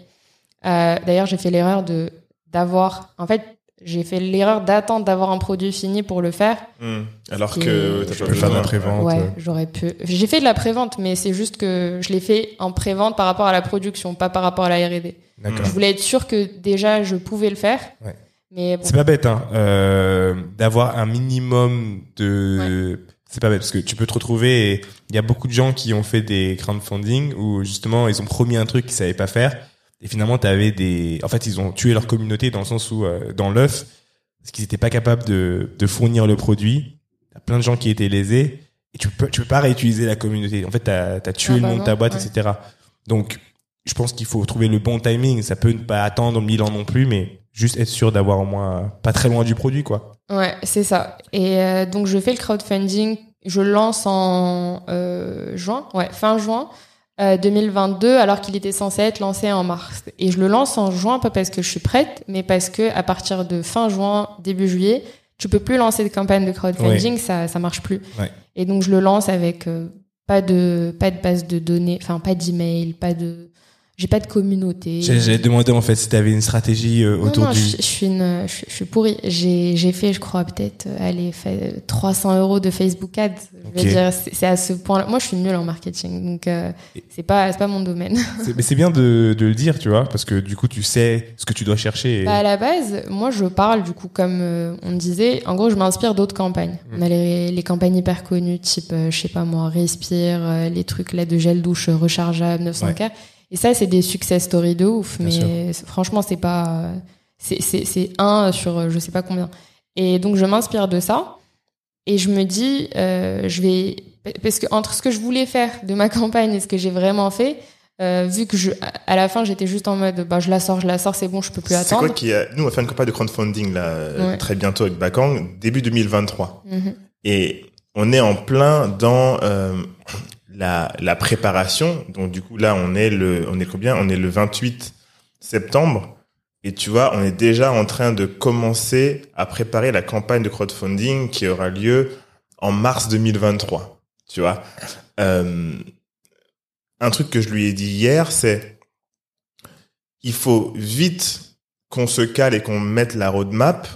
Euh, D'ailleurs, j'ai fait l'erreur de d'avoir. En fait, j'ai fait l'erreur d'attendre d'avoir un produit fini pour le faire. Hmm. Alors que Tu peux faire de la prévente. Ouais, j'aurais pu. J'ai fait de la prévente, mais c'est juste que je l'ai fait en prévente par rapport à la production, pas par rapport à la R&D. D'accord. Je voulais être sûr que déjà je pouvais le faire. Ouais. Mais bon, C'est pas bête, hein, euh, d'avoir un minimum de. C'est pas bête parce que tu peux te retrouver. et Il y a beaucoup de gens qui ont fait des crowdfunding où justement ils ont promis un truc qu'ils savaient pas faire et finalement t'avais des. En fait, ils ont tué leur communauté dans le sens où euh, dans l'œuf parce qu'ils étaient pas capables de, de fournir le produit. Il y a plein de gens qui étaient lésés et tu peux tu peux pas réutiliser la communauté. En fait, t'as as tué Ah le bah nom de ta boîte, ouais. etc. Donc, je pense qu'il faut trouver le bon timing. Ça peut ne pas attendre mille ans non plus, mais juste être sûr d'avoir au moins euh, pas très loin du produit, quoi. Ouais, c'est ça. Et euh, donc je fais le crowdfunding, je lance en euh, juin, ouais, fin juin euh, 2022, alors qu'il était censé être lancé en mars. Et je le lance en juin pas parce que je suis prête, mais parce que à partir de fin juin, début juillet, tu peux plus lancer de campagne de crowdfunding, ça ça marche plus. Ouais. Et donc je le lance avec euh, pas de pas de base de données, enfin pas d'email, pas de j'ai pas de communauté. J'ai j'ai demandé en fait si tu avais une stratégie euh, Non, autour non, du. je, je suis une, je, je suis pourrie. J'ai, j'ai fait, je crois, peut-être, euh, allez, fait 300 euros de Facebook Ads. Je veux Ok. dire, c'est à ce point-là. Moi, je suis nulle en marketing, donc euh, c'est pas, c'est pas mon domaine. Mais c'est bien de, de le dire, tu vois, parce que du coup tu sais ce que tu dois chercher. et- Bah, à la base, moi, je parle, du coup, comme euh, on disait, en gros, je m'inspire d'autres campagnes. On a les, les campagnes hyper connues, type, euh, je sais pas moi, Respire, euh, les trucs là de gel douche rechargeable, 900K. Et ça, c'est des success stories de ouf, Bien mais c'est- franchement, c'est pas, c'est, c'est, c'est un sur euh, je sais pas combien. Et donc, je m'inspire de ça. Et je me dis, euh, je vais, parce que entre ce que je voulais faire de ma campagne et ce que j'ai vraiment fait, euh, vu que je, à la fin, j'étais juste en mode, bah, je la sors, je la sors, c'est bon, je peux plus C'est attendre. quoi qui a... Nous, on va faire une campagne de crowdfunding là, Ouais. très bientôt avec Bakang, début 2023. Mhm. Et on est en plein dans euh, la, préparation. Donc du coup là, on est le, on est combien? On est le 28 septembre. Et tu vois, on est déjà en train de commencer à préparer la campagne de crowdfunding qui aura lieu en mars 2023. Tu vois, Euh, un truc que je lui ai dit hier, c'est il faut vite qu'on se cale et qu'on mette la roadmap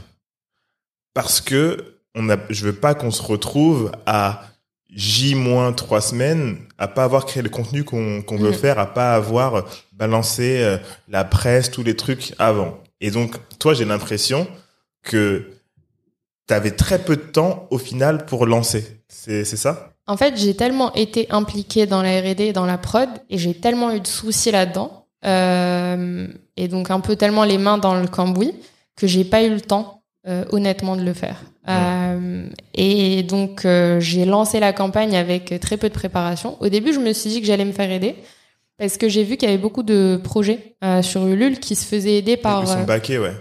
parce que on a, je veux pas qu'on se retrouve à J moins trois semaines à pas avoir créé le contenu qu'on veut Mhm. faire, à pas avoir euh, balancé euh, la presse, tous les trucs avant. Et donc, toi, j'ai l'impression que tu avais très peu de temps au final pour lancer. C'est c'est ça? En fait, j'ai tellement été impliquée dans la R&D et dans la prod, et j'ai tellement eu de soucis là-dedans, euh, et donc un peu tellement les mains dans le cambouis, que j'ai pas eu le temps, euh, honnêtement, de le faire. Euh, et donc, euh, j'ai lancé la campagne avec très peu de préparation. Au début, je me suis dit que j'allais me faire aider, parce que j'ai vu qu'il y avait beaucoup de projets euh, sur Ulule qui se faisaient aider par... Ils sont euh, baqués, ouais.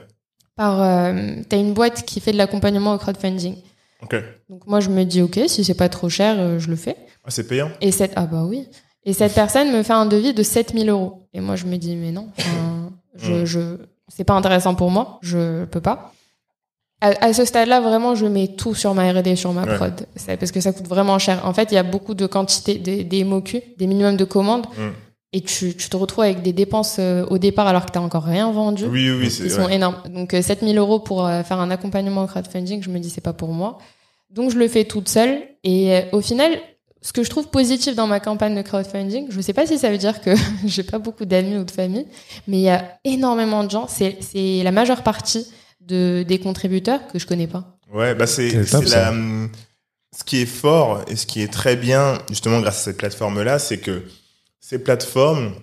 par euh, t'as une boîte qui fait de l'accompagnement au crowdfunding. Ok. Donc moi je me dis ok, si c'est pas trop cher, je le fais. Ah, c'est payant Et cette ah bah oui. Et cette personne me fait un devis de 7000 euros. Et moi je me dis mais non, je, je c'est pas intéressant pour moi, je peux pas. À, à ce stade-là, vraiment, je mets tout sur ma R&D, sur ma Ouais. prod, parce que ça coûte vraiment cher. En fait, il y a beaucoup de quantité des, des MOQ, des minimums de commandes, Mm. et tu, tu te retrouves avec des dépenses euh, au départ alors que t'as encore rien vendu. Oui, oui, c'est sont ouais. énormes. Donc euh, 7000 euros pour euh, faire un accompagnement au crowdfunding, je me dis c'est pas pour moi. Donc je le fais toute seule. Et euh, au final, ce que je trouve positif dans ma campagne de crowdfunding, je sais pas si ça veut dire que j'ai pas beaucoup d'amis ou de famille, mais il y a énormément de gens. C'est la majeure partie de des contributeurs que je connais pas. Ouais, bah c'est hum, ce qui est fort et ce qui est très bien justement grâce à cette plateforme là, c'est que ces plateformes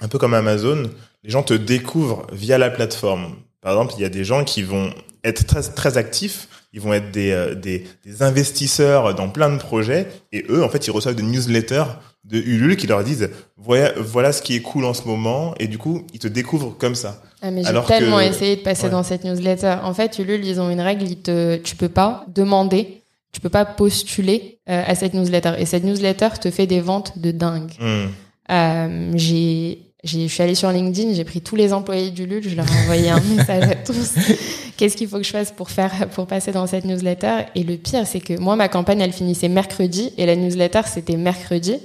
un peu comme Amazon, les gens te découvrent via la plateforme. Par exemple, il y a des gens qui vont être très très actifs, ils vont être des euh, des, des investisseurs dans plein de projets et eux en fait, ils reçoivent des newsletters de Ulule qui leur disent voilà voilà ce qui est cool en ce moment et du coup, ils te découvrent comme ça. Ah, mais j'ai tellement que- essayé de passer ouais. dans cette newsletter. En fait, Ulule, ils ont une règle, ils te, tu peux pas demander, tu peux pas postuler euh, à cette newsletter. Et cette newsletter te fait des ventes de dingue. Hum. Euh, j'ai, je suis allée sur LinkedIn, j'ai pris tous les employés d'Ulule, je leur ai envoyé un message à tous. Qu'est-ce qu'il faut que je fasse pour faire, pour passer dans cette newsletter? Et le pire, c'est que moi, ma campagne, elle finissait mercredi et la newsletter, c'était mercredi.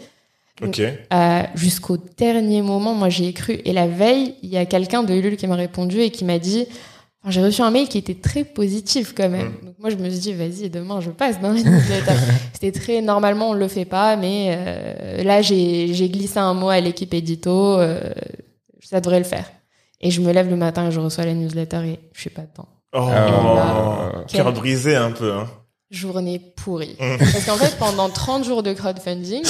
Euh, jusqu'au dernier moment, moi j'y ai cru. Et la veille, il y a quelqu'un de Ulule qui m'a répondu et qui m'a dit enfin, J'ai reçu un mail qui était très positif quand même. Donc moi je me suis dit Vas-y, demain je passe dans la newsletter. C'était très. Normalement on le fait pas, mais euh, là j'ai j'ai glissé un mot à l'équipe édito, euh, ça devrait le faire. Et je me lève le matin et je reçois la newsletter et je suis pas dedans. Oh, là, cœur quel- brisé un peu hein. Journée pourrie. Mm. Parce qu'en fait, pendant 30 jours de crowdfunding,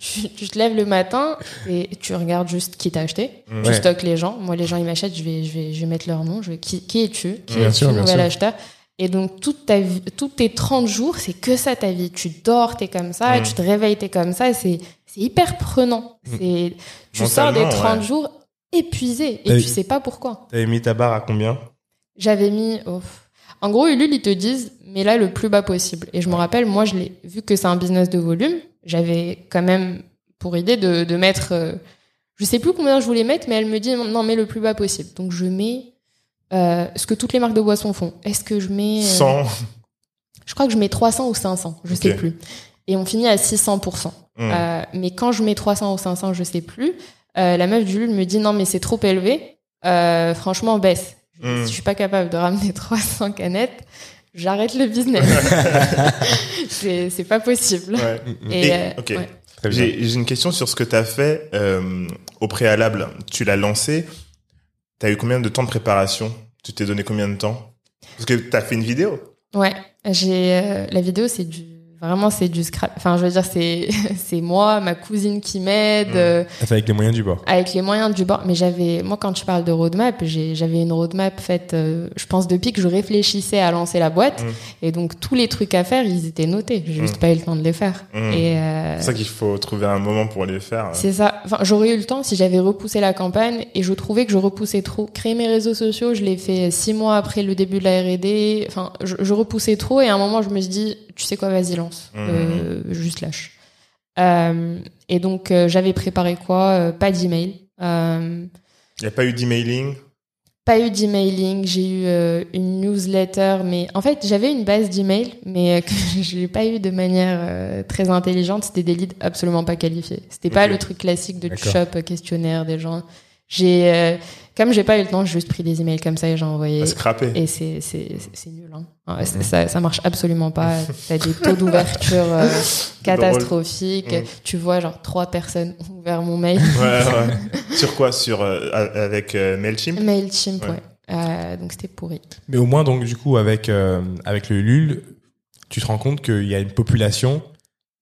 tu, tu te lèves le matin et tu regardes juste qui t'a acheté. Mm. Tu Ouais. stockes les gens. Moi, les gens, ils m'achètent, je vais, je vais, je vais mettre leur nom. Je vais, qui, qui es-tu? Qui Bien es-tu, sûr, nouvel acheteur? Et donc, toute ta vie, tous tes 30 jours, c'est que ça ta vie. Tu dors, t'es comme ça, Mm. tu te réveilles, t'es comme ça. C'est, c'est hyper prenant. C'est, tu sors des Mentalement, 30 ouais. jours épuisé et Et- tu sais pas pourquoi. T'avais mis ta barre à combien? J'avais mis. oh, En gros, Ulule, ils te disent, mais là, le plus bas possible. Et je me rappelle, moi, je l'ai vu que c'est un business de volume. J'avais quand même pour idée de, de mettre. euh, je sais plus combien je voulais mettre, mais elle me dit non, mets le plus bas possible. Donc je mets euh, ce que toutes les marques de boissons font. Est-ce que je mets. euh, 100 Je crois que je mets 300 ou 500, je sais Ok. plus. Et on finit à 600%. Hum. Euh, mais quand je mets 300 ou 500, je sais plus. Euh, la meuf du Lul me dit non, mais c'est trop élevé. Franchement, baisse. Mm. Si je suis pas capable de ramener 300 canettes, j'arrête le business. c'est c'est pas possible. Ouais. Et, Et- ok. ouais. Très bien. J'ai j'ai une question sur ce que tu as fait euh, au préalable. Tu l'as lancé. Tu as eu combien de temps de préparation? Tu t'es donné combien de temps? Parce que tu as fait une vidéo. Ouais, j'ai euh, la vidéo, c'est du vraiment c'est du scrap. Enfin, je veux dire, c'est c'est moi, ma cousine qui m'aide. Mm. euh, fait avec les moyens du bord. avec les moyens du bord. Mais j'avais, moi, quand tu parles de roadmap, j'avais une roadmap faite, euh, je pense, depuis que je réfléchissais à lancer la boîte. Mm. Et donc, tous les trucs à faire, ils étaient notés. J'ai juste Mm. pas eu le temps de les faire. Mm. Et euh, C'est ça qu'il faut trouver un moment pour les faire. c'est ça. Enfin, j'aurais eu le temps si j'avais repoussé la campagne et je trouvais que je repoussais trop. Créer mes réseaux sociaux, je l'ai fait six mois après le début de la R&D. Enfin, je, je repoussais trop et à un moment, je me suis dit, tu sais quoi, vas-y, lance. Mhm. Euh, juste lâche. Euh, et donc, euh, j'avais préparé quoi Pas d'email. Il n'y a pas eu d'emailing? pas eu d'emailing, j'ai eu une newsletter, mais en fait j'avais une base d'email, mais que je l'ai pas eu de manière très intelligente. C'était des leads absolument pas qualifiés. C'était pas Ok. le truc classique de shop, questionnaire des gens. J'ai, comme j'ai pas eu le temps, j'ai juste pris des emails comme ça et j'ai envoyé. à scraper. Et c'est c'est c'est- c'est nul. Hein. Ouais, c'est- ça ça marche absolument pas. T'as des taux d'ouverture euh, catastrophiques. Mm. Tu vois genre trois personnes ont ouvert mon mail. Ouais, ouais. sur quoi? Sur euh, a- avec euh, Mailchimp? Mailchimp, Ouais. ouais. Euh, donc c'était pourri. Mais au moins, donc, du coup, avec, euh, avec le LUL, tu te rends compte qu'il y a une population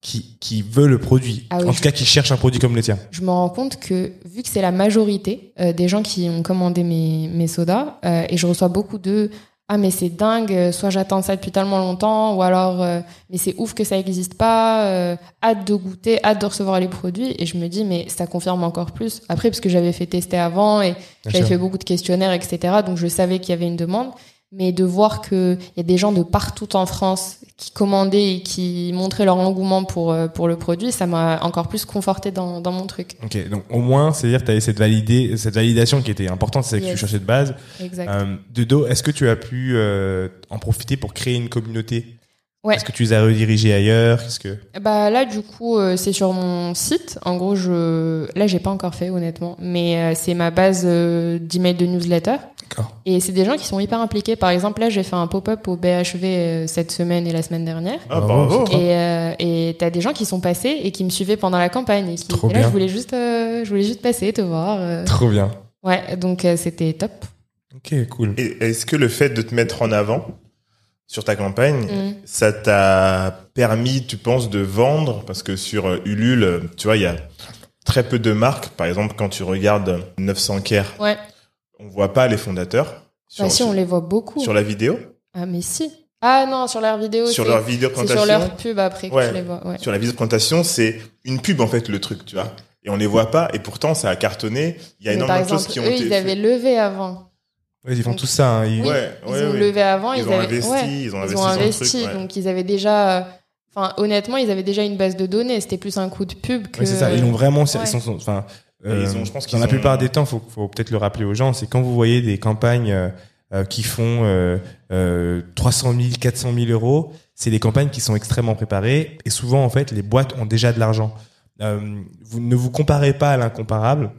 qui, qui veut le produit. Ah oui, en tout cas, qui cherche un produit comme le tien. je me rends compte que vu que c'est la majorité euh, des gens qui ont commandé mes, mes sodas, euh, et je reçois beaucoup de ah mais c'est dingue, euh, soit j'attends ça depuis tellement longtemps, ou alors euh, mais c'est ouf que ça n'existe pas, hâte de goûter, hâte de recevoir les produits, et je me dis mais ça confirme encore plus. Après parce que j'avais fait tester avant et j'avais fait beaucoup de questionnaires etc, donc je savais qu'il y avait une demande, mais de voir que il y a des gens de partout en France qui commandaient et qui montraient leur engouement pour euh, pour le produit, ça m'a encore plus conforté dans dans mon truc. Ok, donc au moins, c'est-à-dire que tu avais cette, validé, cette validation qui était importante, c'est que tu Yes. cherchais de base. Exact. Euh, Dedo, est-ce que tu as pu euh, en profiter pour créer une communauté? Ouais. Est-ce que tu les as redirigés ailleurs? Qu'est-ce que Bah là du coup euh, c'est sur mon site. En gros je là j'ai pas encore fait honnêtement, mais euh, c'est ma base euh, d'email de newsletter. Et c'est des gens qui sont hyper impliqués. Par exemple là j'ai fait un pop-up au BHV euh, cette semaine et la semaine dernière. Ah, Bravo. Et euh, et t'as des gens qui sont passés et qui me suivaient pendant la campagne et qui Trop là bien. je voulais juste euh, je voulais juste passer te voir. euh. Trop bien. Ouais donc euh, c'était top. Ok, cool. Et est-ce que le fait de te mettre en avant sur ta campagne, Mm. ça t'a permis, tu penses, de vendre? Parce que sur Ulule, tu vois, il y a très peu de marques. Par exemple, quand tu regardes 900 Care, Ouais. On voit pas les fondateurs sur, Bah si on les voit beaucoup. sur la vidéo, Ah mais si. Ah non sur leur vidéo. sur leur vidéo C'est sur présentation. leur pub après que Ouais. tu les vois. Ouais. Sur la vidéo de présentation, c'est une pub en fait le truc, tu vois. Et on les voit pas, et pourtant ça a cartonné. Il y a Mais énormément de choses qui ont eux, été. ils avaient levé avant. Ouais, ils font Donc- tout ça. hein. Ils- Oui, Ouais, ils ouais, ont ouais. levé avant. Ils Ils, ont avaient, investi, ouais, ils ont ils investi ont dans le investi. truc, ouais. Donc ils avaient déjà. euh, Enfin, honnêtement, ils avaient déjà une base de données. C'était plus un coup de pub que. Ouais, c'est ça. Ils l'ont vraiment. Ouais. Ils sont, sont- enfin, Et ils ont- je pense dans la ont- plupart des temps, faut, faut peut-être le rappeler aux gens, c'est quand vous voyez des campagnes euh, euh, qui font euh, euh, 300 000, 400 000 euros, c'est des campagnes qui sont extrêmement préparées et souvent en fait les boîtes ont déjà de l'argent. Euh, vous ne vous comparez pas à l'incomparable.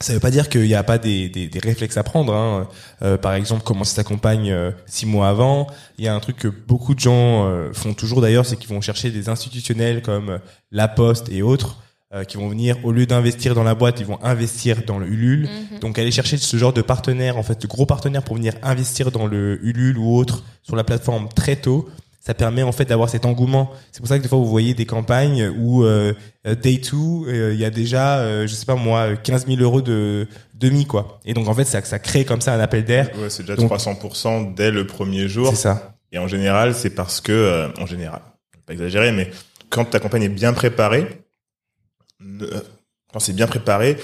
Ça veut pas dire qu'il n'y a pas des, des, des réflexes à prendre. Hein. Euh, par exemple, commencer sa campagne euh, six mois avant. Il y a un truc que beaucoup de gens euh, font toujours d'ailleurs, c'est qu'ils vont chercher des institutionnels comme euh, La Poste et autres euh, qui vont venir au lieu d'investir dans la boîte, ils vont investir dans le Ulule. Mhm. Donc aller chercher ce genre de partenaire, en fait, de gros partenaires pour venir investir dans le Ulule ou autre sur la plateforme très tôt, ça permet en fait d'avoir cet engouement. C'est pour ça que des fois vous voyez des campagnes où euh, euh, day 2, euh, il y a déjà, euh, je sais pas moi, 15 000 euros de demi quoi. Et donc en fait ça, ça crée comme ça un appel d'air. Ouais, c'est déjà Donc- 300% dès le premier jour. C'est ça. Et en général, c'est parce que, euh, en général, je vais pas exagérer, mais quand ta campagne est bien préparée, quand c'est bien préparé,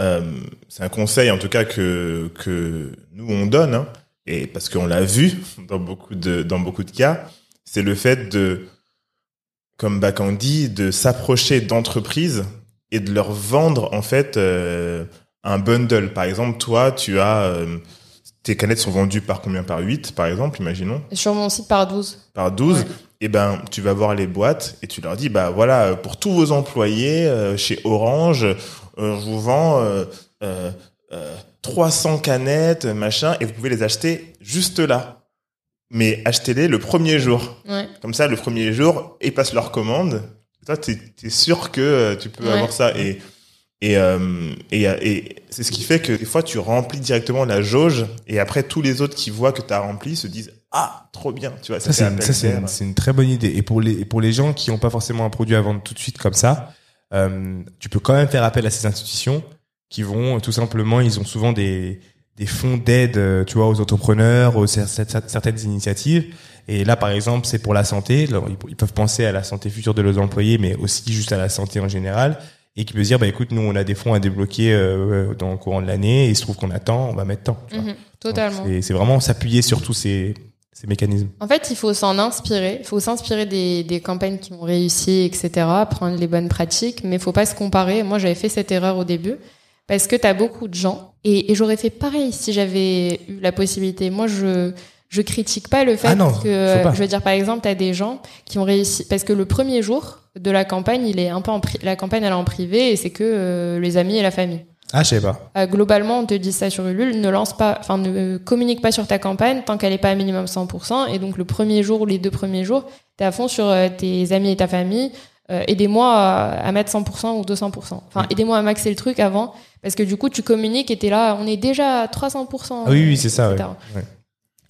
euh, c'est un conseil en tout cas que que nous on donne, hein, et parce qu'on l'a vu dans beaucoup de dans beaucoup de cas, c'est le fait de, comme Bakan dit, de s'approcher d'entreprises et de leur vendre en fait euh, un bundle. Par exemple, toi, tu as euh, tes canettes sont vendues par combien? Par 8, par exemple, imaginons? Sur mon site par 12. par 12, Ouais. Et ben tu vas voir les boîtes et tu leur dis bah voilà pour tous vos employés euh, chez Orange, euh, je vous vends euh, euh, euh, 300 canettes machin et vous pouvez les acheter juste là. Mais achetez-les le premier jour. Ouais. Comme ça le premier jour ils passent leur commande. Toi t'es es sûr que euh, tu peux Ouais. avoir ça et et, euh, et, et c'est ce qui fait que des fois tu remplis directement la jauge et après tous les autres qui voient que tu as rempli se disent ah trop bien tu vois Ça, c'est une, ça, c'est une, c'est une très bonne idée. Et pour les, et pour les gens qui n'ont pas forcément un produit à vendre tout de suite comme ça, euh, tu peux quand même faire appel à ces institutions qui vont euh, tout simplement, ils ont souvent des, des fonds d'aide, euh, tu vois, aux entrepreneurs, aux cer- cer- certaines initiatives. Et là, par exemple, c'est pour la santé. Alors, ils, peuvent penser à la santé future de leurs employés, mais aussi juste à la santé en général. Et qui peut se dire, bah écoute, nous, on a des fonds à débloquer euh, dans le courant de l'année. Et il se trouve qu'on attend, on va mettre tant. tu vois. Mhm. Totalement. C'est vraiment s'appuyer sur tous ces, ces mécanismes. En fait, il faut s'en inspirer. Il faut s'inspirer des, des campagnes qui ont réussi, etc. Prendre les bonnes pratiques, mais il faut pas se comparer. Moi, j'avais fait cette erreur au début parce que tu as beaucoup de gens et, et j'aurais fait pareil si j'avais eu la possibilité. Moi, je je critique pas le fait Ah non, que je veux dire par exemple, tu as des gens qui ont réussi parce que le premier jour de la campagne, il est un peu en pri- la campagne elle est en privé et c'est que euh, les amis et la famille. Ah, je savais pas. Euh, globalement, on te dit ça sur Ulule, ne lance pas, enfin, ne communique pas sur ta campagne tant qu'elle n'est pas à minimum 100%. Et donc, le premier jour ou les deux premiers jours, t'es à fond sur euh, tes amis et ta famille. Euh, aidez-moi à, à mettre 100% ou 200%. Enfin, aidez-moi à maxer le truc avant. Parce que du coup, tu communiques et t'es là, on est déjà à 300%. Ah oui, oui, c'est ça. ouais. etc. Ouais.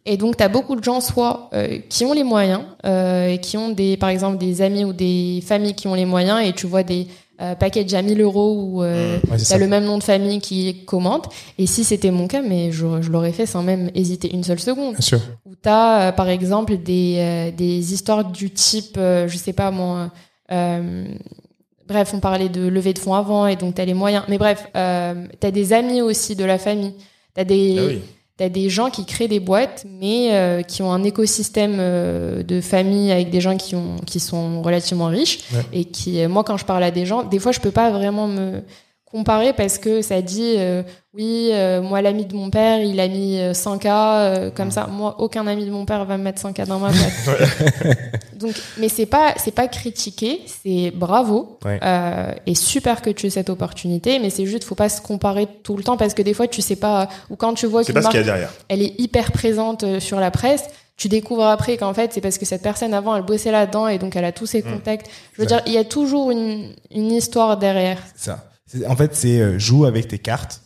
Et donc, tu as beaucoup de gens, soit qui ont les moyens, et qui ont des, par exemple, des amis ou des familles qui ont les moyens, et tu vois des euh, package à 1000 euros ou euh, Mmh. Ouais, t'as le même nom de famille qui commente. Et si c'était mon cas, mais je, je l'aurais fait sans même hésiter une seule seconde. Bien sûr. Où t'as, euh, par exemple, des, euh, des histoires du type, euh, je sais pas moi, bref, on parlait de levée de fonds avant et donc t'as les moyens. Mais bref, t'as des amis aussi de la famille. T'as des, Ah oui. T'as des gens qui créent des boîtes, mais euh, qui ont un écosystème euh, de famille avec des gens qui ont qui sont relativement riches Ouais. et qui, euh, moi, quand je parle à des gens, des fois, je peux pas vraiment me comparer parce que ça dit, euh, oui, euh, moi, l'ami de mon père, il a mis euh, 100K euh, comme ça. Moi, aucun ami de mon père va me mettre 100K dans ma boîte. Donc, mais c'est pas c'est pas critiquer, c'est bravo Ouais. euh, et super que tu aies cette opportunité, mais c'est juste faut pas se comparer tout le temps parce que des fois tu sais pas ou quand tu vois qu'une marque derrière. elle est hyper présente euh, sur la presse. Tu découvres après qu'en fait, c'est parce que cette personne avant, elle bossait là-dedans et donc elle a tous ses Mm. contacts. Je veux dire, il y a toujours une, une histoire derrière. Ça. En fait, c'est euh, joue avec tes cartes,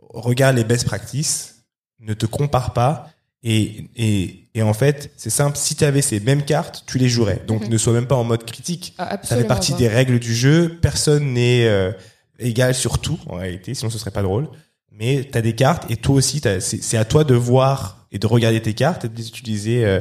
regarde les best practices, ne te compare pas. Et, et, et en fait, c'est simple, si tu avais ces mêmes cartes, tu les jouerais. Donc Mhm. ne sois même pas en mode critique. Ah, Ça fait partie pas. des règles du jeu. Personne n'est euh, égal sur tout, en réalité, sinon ce serait pas drôle. Mais tu as des cartes et toi aussi, c'est à toi de voir et de regarder tes cartes et de les utiliser. euh,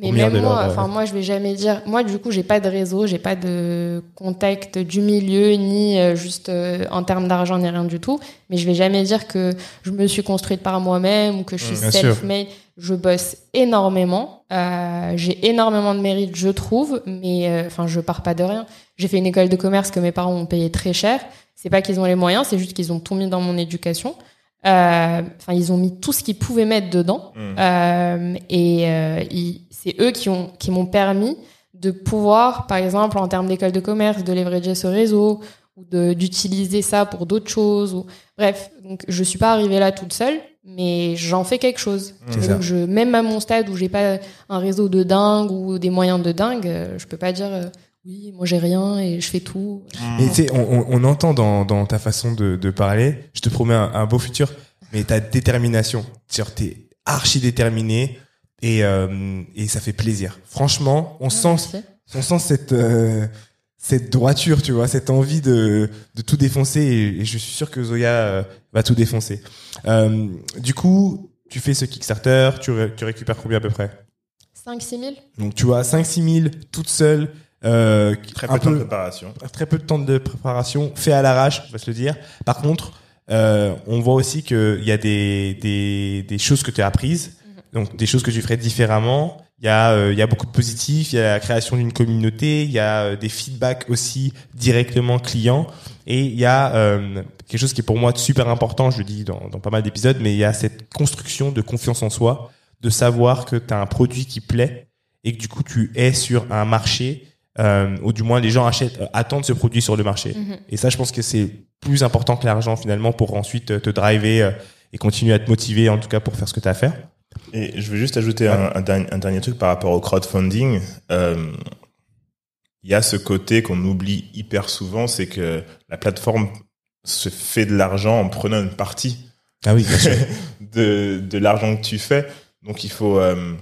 Mais même moi, enfin moi, je vais jamais dire. Moi, du coup, j'ai pas de réseau, j'ai pas de contact du milieu, ni euh, juste euh, en termes d'argent, ni rien du tout. Mais je vais jamais dire que je me suis construite par moi-même ou que je suis self-made. Je bosse énormément. Euh, j'ai énormément de mérite, je trouve. Mais euh, enfin, je pars pas de rien. J'ai fait une école de commerce que mes parents ont payé très cher. C'est pas qu'ils ont les moyens, c'est juste qu'ils ont tout mis dans mon éducation. Euh, Enfin, ils ont mis tout ce qu'ils pouvaient mettre dedans. Mm. Euh, et euh, ils- c'est eux qui ont qui m'ont permis de pouvoir, par exemple, en termes d'école de commerce, de leverager ce réseau ou de- d'utiliser ça pour d'autres choses. Ou... Bref, donc je suis pas arrivée là toute seule, mais j'en fais quelque chose. Et donc je, même à mon stade où j'ai pas un réseau de dingue ou des moyens de dingue, je peux pas dire euh, oui, moi j'ai rien et je fais tout. Mais tu sais, on, entend dans, dans ta façon de, de parler, je te promets un, un beau futur, mais ta détermination, tu t'es archi déterminé et, euh, et ça fait plaisir. Franchement, on sent, on sent cette, euh, cette droiture, tu vois, cette envie de, de tout défoncer et, et je suis sûr que Zoya euh, va tout défoncer. Du coup, tu fais ce Kickstarter, tu, ré- tu récupères combien à peu près? 5-6 000 Donc tu vois, 5-6 000 toute seule, euh, Très peu de temps de préparation. très peu de temps de préparation, fait à l'arrache, on va se le dire. Par contre, euh, on voit aussi qu'il y a des, des, des choses que tu as apprises, donc des choses que tu ferais différemment. Il y a, euh, il y a beaucoup de positifs, il y a la création d'une communauté, il y a euh, des feedbacks aussi directement clients, et il y a euh, quelque chose qui est pour moi super important, je le dis dans, dans pas mal d'épisodes, mais il y a cette construction de confiance en soi, de savoir que tu as un produit qui plaît et que du coup tu es sur un marché euh, ou du moins les gens achètent, euh, attendent ce produit sur le marché. Mhm. Et ça, je pense que c'est plus important que l'argent finalement pour ensuite euh, te driver euh, et continuer à te motiver en tout cas pour faire ce que tu as à faire. Et je veux juste ajouter un, un dernier, un dernier truc par rapport au crowdfunding. Euh, Il y a ce côté qu'on oublie hyper souvent, c'est que la plateforme se fait de l'argent en prenant une partie Ah oui, bien sûr. de, de l'argent que tu fais. Donc il faut euh,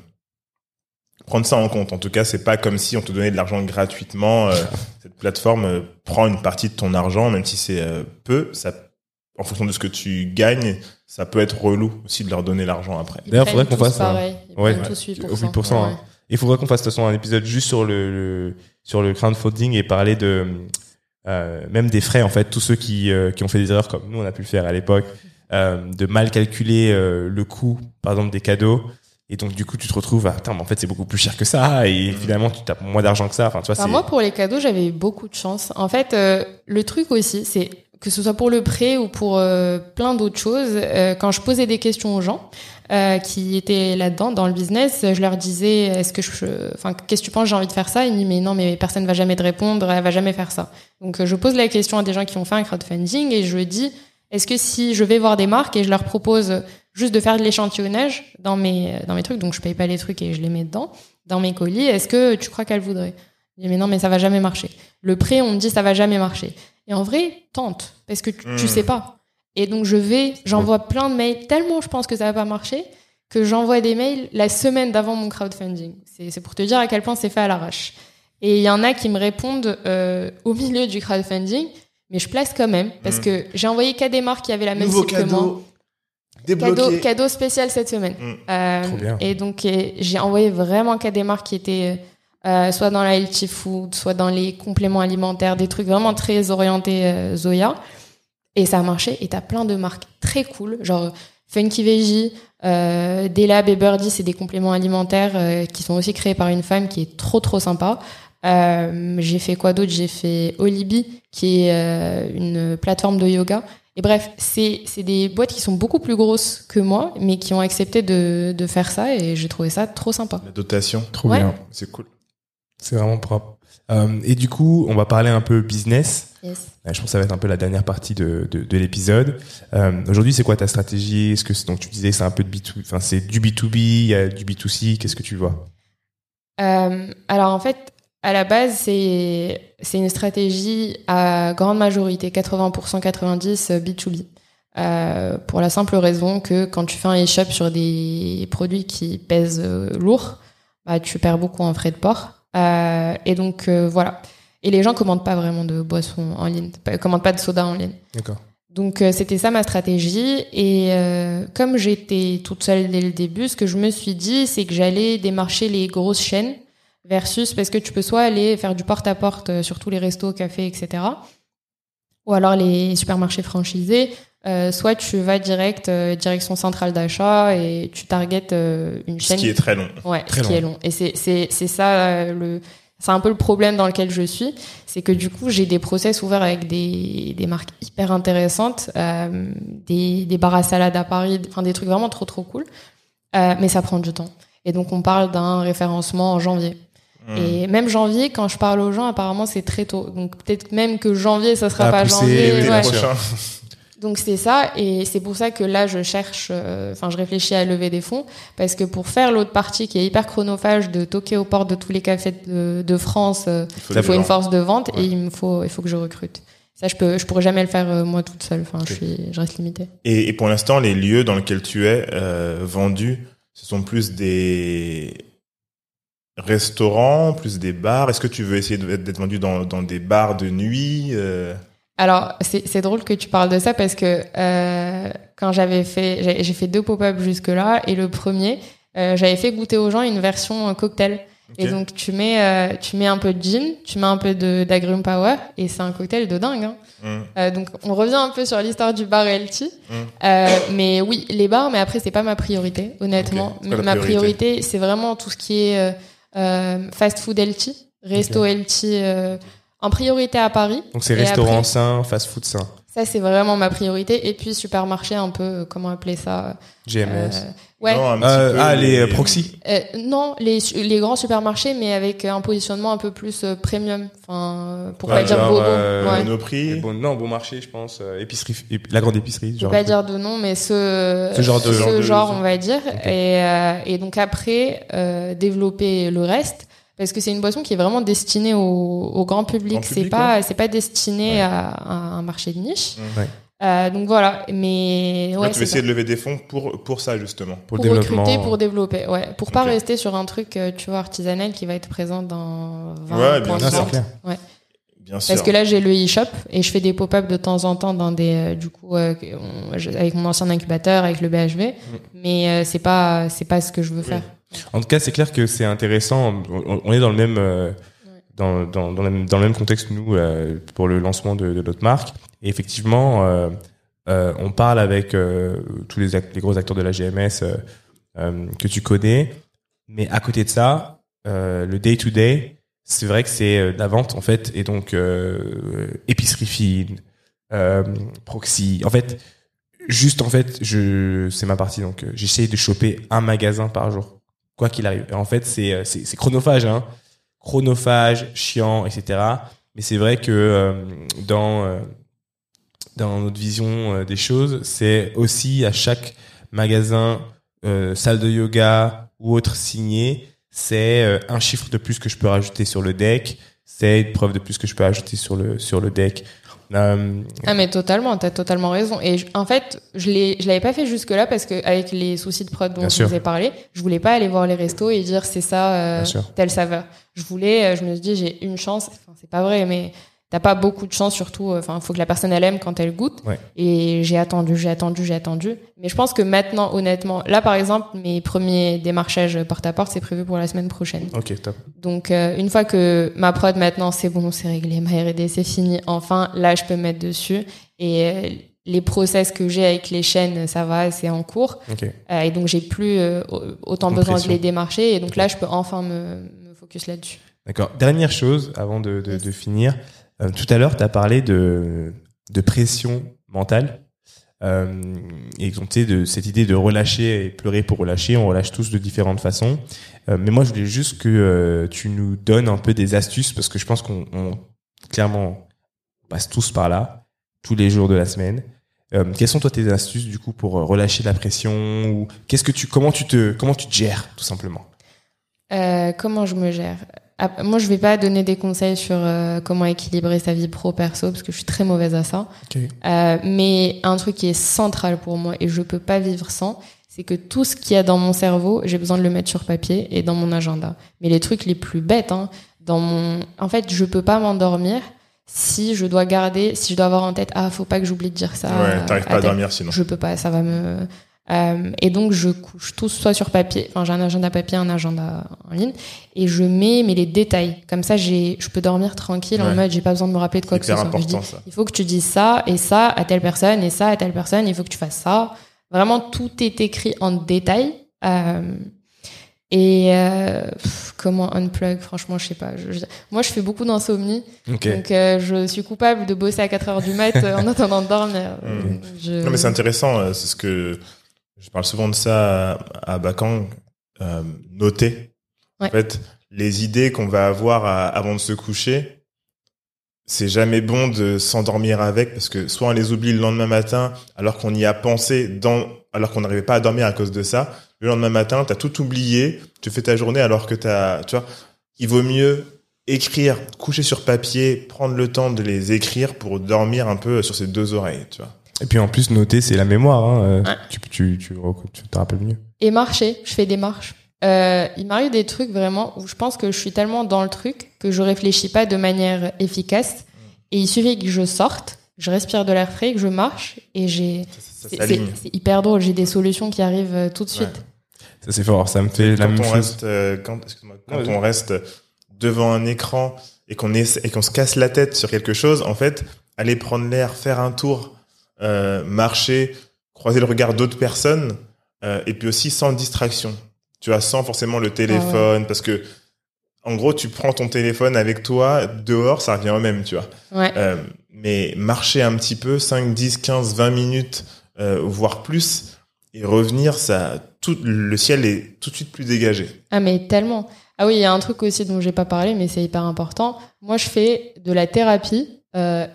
prendre ça en compte. En tout cas, c'est pas comme si on te donnait de l'argent gratuitement. Euh, cette plateforme euh, prend une partie de ton argent, même si c'est euh, peu. Ça, en fonction de ce que tu gagnes, ça peut être relou aussi de leur donner l'argent après. D'ailleurs, faudrait qu'on fasse pareil. Ils Ouais, tous 8%. Au 8%, hein. Il faudrait qu'on fasse de toute façon un épisode juste sur le, le- sur le crowdfunding et parler de euh, même des frais en fait, tous ceux qui euh, qui ont fait des erreurs comme nous on a pu le faire à l'époque, euh, de mal calculer euh, le coût par exemple des cadeaux et donc du coup tu te retrouves à attends mais en fait c'est beaucoup plus cher que ça et finalement tu as moins d'argent que ça. Enfin tu vois Enfin, moi, pour les cadeaux, j'avais eu beaucoup de chance. En fait, euh, le truc aussi, c'est que ce soit pour le prêt ou pour euh, plein d'autres choses, euh, quand je posais des questions aux gens euh, qui étaient là-dedans, dans le business, je leur disais, est-ce que je, enfin, qu'est-ce que tu penses, j'ai envie de faire ça? Ils me disent, mais non, mais personne va jamais te répondre, elle va jamais faire ça. Donc, euh, je pose la question à des gens qui ont fait un crowdfunding et je dis, est-ce que si je vais voir des marques et je leur propose juste de faire de l'échantillonnage dans mes dans mes trucs, donc je paye pas les trucs et je les mets dedans, dans mes colis, est-ce que tu crois qu'elles voudraient? Je dis, mais non, mais ça va jamais marcher. Le prêt, on me dit, ça va jamais marcher. Et en vrai, tente, parce que tu, tu Mm. sais pas. Et donc, je vais, j'envoie plein de mails, tellement je pense que ça va pas marcher, que j'envoie des mails la semaine d'avant mon crowdfunding. C'est c'est pour te dire à quel point c'est fait à l'arrache. Et il y en a qui me répondent euh, au milieu du crowdfunding, mais je place quand même parce Mm. que j'ai envoyé qu'à des marques qui avaient la même Nouveau cible que moi. cadeau. Cadeau, cadeau spécial cette semaine. Mm. Euh, Trop bien. et donc euh, j'ai envoyé vraiment qu'à des marques qui étaient euh, soit dans la healthy food, soit dans les compléments alimentaires, des trucs vraiment très orientés euh, Zoya. Et ça a marché. Et t'as plein de marques très cool, genre Funky Veggie, euh, Delab et Birdie, c'est des compléments alimentaires euh, qui sont aussi créés par une femme qui est trop trop sympa. Euh, j'ai fait quoi d'autre? J'ai fait Olibi, qui est euh, une plateforme de yoga. Et bref, c'est c'est des boîtes qui sont beaucoup plus grosses que moi, mais qui ont accepté de, de faire ça et j'ai trouvé ça trop sympa. La dotation. Trop Ouais. bien. C'est cool. C'est vraiment propre. Euh, et du coup, on va parler un peu business. Yes. Je pense que ça va être un peu la dernière partie de, de, de l'épisode. Euh, Aujourd'hui, c'est quoi ta stratégie? Est-ce que donc tu disais c'est un peu de B2, enfin c'est du B2B, il y a du B2C. Qu'est-ce que tu vois? Euh, alors en fait, à la base, c'est c'est une stratégie à grande majorité, 80%, 90 euh, B2B. Euh, pour la simple raison que quand tu fais un e-shop sur des produits qui pèsent euh, lourd, bah, tu perds beaucoup en frais de port. Euh, et donc euh, voilà. Et les gens commandent pas vraiment de boissons en ligne, commandent pas de soda en ligne. D'accord. Donc c'était ça ma stratégie et comme j'étais toute seule dès le début, ce que je me suis dit c'est que j'allais démarcher les grosses chaînes versus parce que tu peux soit aller faire du porte-à-porte euh, sur tous les restos, cafés, etc. Ou alors les supermarchés franchisés, euh, soit tu vas direct euh, direction centrale d'achat et tu targetes euh, une Ce chaîne qui est très long. Ouais, Très ce qui long. est long. Et c'est c'est c'est ça euh, le c'est un peu le problème dans lequel je suis, c'est que du coup j'ai des process ouverts avec des des marques hyper intéressantes, euh, des des bars à salade à Paris, enfin des trucs vraiment trop trop cool. Euh, mais ça prend du temps. Et donc on parle d'un référencement en janvier. Et même janvier, quand je parle aux gens, apparemment c'est très tôt. Donc peut-être même que janvier, ça sera pas janvier. oui, ouais. Donc c'est ça, et c'est pour ça que là je cherche, euh, enfin je réfléchis à lever des fonds, parce que pour faire l'autre partie qui est hyper chronophage, de toquer aux portes de tous les cafés de, de France, euh, Il faut il des faut une gens. force de vente Ouais. et il me faut, il faut que je recrute. Ça je peux, je pourrais jamais le faire euh, moi toute seule. Enfin je suis, je reste limitée. Et, et pour l'instant, les lieux dans lesquels tu es euh, vendu, ce sont plus des restaurants, plus des bars. Est-ce que tu veux essayer d'être vendu dans, dans des bars de nuit euh, Alors c'est c'est drôle que tu parles de ça parce que euh, quand j'avais fait, j'ai fait deux pop-up jusque là et le premier, euh, j'avais fait goûter aux gens une version euh, cocktail. Et donc tu mets euh, tu mets un peu de gin, tu mets un peu de d'agrumes power et c'est un cocktail de dingue. Hein. hum, Euh, donc on revient un peu sur l'histoire du bar. Mm. Euh, mais oui, les bars, mais après c'est pas ma priorité, honnêtement. Ma priorité priorité, c'est vraiment tout ce qui est fast food healthy, resto healthy, euh, en priorité à Paris. Donc c'est restaurant après- sain, fast food sain, Ça c'est vraiment ma priorité. Et puis supermarché un peu, euh, comment appeler ça GMS. Ouais. non, un petit Euh, peu ah les euh, proxy. Euh, non, les, les grands supermarchés, mais avec un positionnement un peu plus euh, premium. Enfin, pour Ouais, pas dire genre, euh, ouais. Monoprix. Bon, non, bon marché, je pense. euh, épicerie, ép- la grande épicerie. Je Genre. vais pas dire de nom, mais ce, Ce genre de- ce genre de- genre, on va dire. Et, euh, et donc après, euh, développer le reste. Parce que c'est une boisson qui est vraiment destinée au, au grand public. C'est pas, c'est pas destiné Ouais. à, à un marché de niche. Ouais. Euh, donc voilà. Mais Là, ouais, tu c'est veux ça. essayer de lever des fonds pour, pour ça, justement. Pour, pour le développement. recruter, pour développer, ouais, pour pas Ok. rester sur un truc, euh, tu vois, artisanal qui va être présent dans 20 Ouais, bien sûr. Clair. Bien sûr. Parce que là, j'ai le e-shop et je fais des pop-up de temps en temps dans des, euh, du coup, euh, avec mon ancien incubateur, avec le BHV. Mais euh, c'est pas, c'est pas ce que je veux faire. En tout cas, c'est clair que c'est intéressant. On, on est dans le même, euh, dans, dans, dans, le même, contexte nous euh, pour le lancement de, de notre marque. Et effectivement, euh, euh, on parle avec tous les, gros acteurs de la GMS que tu connais. Mais à côté de ça, le day to day, c'est vrai que c'est la vente en fait, et donc épicerie fine, proxy. En fait, juste en fait, je c'est ma partie donc j'essaye de choper un magasin par jour, quoi qu'il arrive. En fait, c'est c'est chronophage, hein, chronophage, chiant, etc. Mais c'est vrai que euh, dans euh, dans notre vision euh, des choses, c'est aussi à chaque magasin, salle de yoga ou autre signé, c'est un chiffre de plus que je peux rajouter sur le deck, c'est une preuve de plus que je peux ajouter sur le sur le deck. Euh, Ah mais totalement, t'as totalement raison. Et je- en fait, je l'ai, je l'avais pas fait jusque là parce que avec les soucis de prod dont Bien je sûr. vous ai parlé, je voulais pas aller voir les restos et dire c'est ça euh, telle saveur. Je voulais, euh, je me suis dit j'ai une chance. Enfin c'est pas vrai, mais t'as pas beaucoup de chance surtout. euh, Enfin faut que la personne elle aime quand elle goûte. Ouais. Et j'ai attendu, j'ai attendu, j'ai attendu. Mais je pense que maintenant, honnêtement, là par exemple, mes premiers démarchages porte à porte c'est prévu pour la semaine prochaine. ok, top. Donc euh, une fois que ma prod maintenant c'est bon, c'est réglé, ma R&D c'est fini, enfin là je peux me mettre dessus et euh, les process que j'ai avec les chaînes ça va, c'est en cours Ok. Euh, et donc j'ai plus euh, autant besoin de les démarcher et donc là je peux enfin me, me focus là-dessus. D'accord. Dernière chose avant de, de, de finir. Euh, tout à l'heure, tu as parlé de, de pression mentale. Euh, et de cette idée de relâcher et pleurer pour relâcher. On relâche tous de différentes façons. Euh, mais moi, je voulais juste que euh, tu nous donnes un peu des astuces parce que je pense qu'on on- clairement passe tous par là, tous les jours de la semaine. Quelles sont toi tes astuces du coup pour relâcher la pression ou qu'est-ce que tu comment tu te comment tu te gères tout simplement? Comment je me gère? Moi je vais pas donner des conseils sur euh, comment équilibrer sa vie pro perso parce que je suis très mauvaise à ça. Euh, mais un truc qui est central pour moi et je peux pas vivre sans, c'est que tout ce qu'il y a dans mon cerveau, j'ai besoin de le mettre sur papier et dans mon agenda. Mais les trucs les plus bêtes, hein, dans mon, en fait, je peux pas m'endormir si je dois garder, si je dois avoir en tête, ah, faut pas que j'oublie de dire ça. Ouais, t'arrives pas à dormir sinon. Je peux pas, ça va me. Euh, et donc je couche tout soit sur papier, enfin j'ai un agenda papier, un agenda en ligne, et je mets mais les détails. Comme ça, j'ai, je peux dormir tranquille en Ouais. mode j'ai pas besoin de me rappeler de quoi que ce soit. Je dis, important ça. il faut que tu dises ça et ça à telle personne et ça à telle personne. Il faut que tu fasses ça. Vraiment, tout est écrit en détail. Euh, et euh, pff, comment unplug Franchement, je sais pas. Je- je- moi, je fais beaucoup d'insomnie, donc euh, je suis coupable de bosser à 4 heures du mat en attendant de dormir. Mm. Je- Non, mais c'est intéressant. C'est ce que je parle souvent de ça à, à Bakang. Euh, noter. Ouais. En fait, les idées qu'on va avoir à- avant de se coucher, c'est jamais bon de s'endormir avec parce que soit on les oublie le lendemain matin alors qu'on y a pensé dans, alors qu'on n'arrivait pas à dormir à cause de ça. Le lendemain matin, t'as tout oublié, tu fais ta journée alors que t'as, tu vois, il vaut mieux écrire, coucher sur papier, prendre le temps de les écrire pour dormir un peu sur ses deux oreilles, tu vois. Et puis en plus, noter, c'est la mémoire. Hein. euh, Ouais. Tu, tu, tu, tu te rappelles mieux. Et marcher, je fais des marches. Euh, il m'arrive des trucs vraiment où je pense que je suis tellement dans le truc que je réfléchis pas de manière efficace. Et il suffit que je sorte, je respire de l'air frais, que je marche et j'ai. C'est hyper drôle, j'ai des solutions qui arrivent euh, tout de suite. Ça, c'est fort. Ça me fait la quand même on chose. reste, euh, quand, excuse-moi, quand Ouais, on reste devant un écran et qu'on et qu'on se casse la tête sur quelque chose, en fait, aller prendre l'air, faire un tour, euh, marcher, croiser le regard d'autres personnes, euh, et puis aussi sans distraction. Tu vois, sans forcément le téléphone, parce que en gros, tu prends ton téléphone avec toi dehors, ça revient au même, tu vois. Ouais. Euh, mais marcher un petit peu, 5, 10, 15, 20 minutes, voire plus, et revenir, ça, tout, le ciel est tout de suite plus dégagé. Ah mais tellement. Ah oui, il y a un truc aussi dont j'ai pas parlé, mais c'est hyper important. Moi, je fais de la thérapie euh,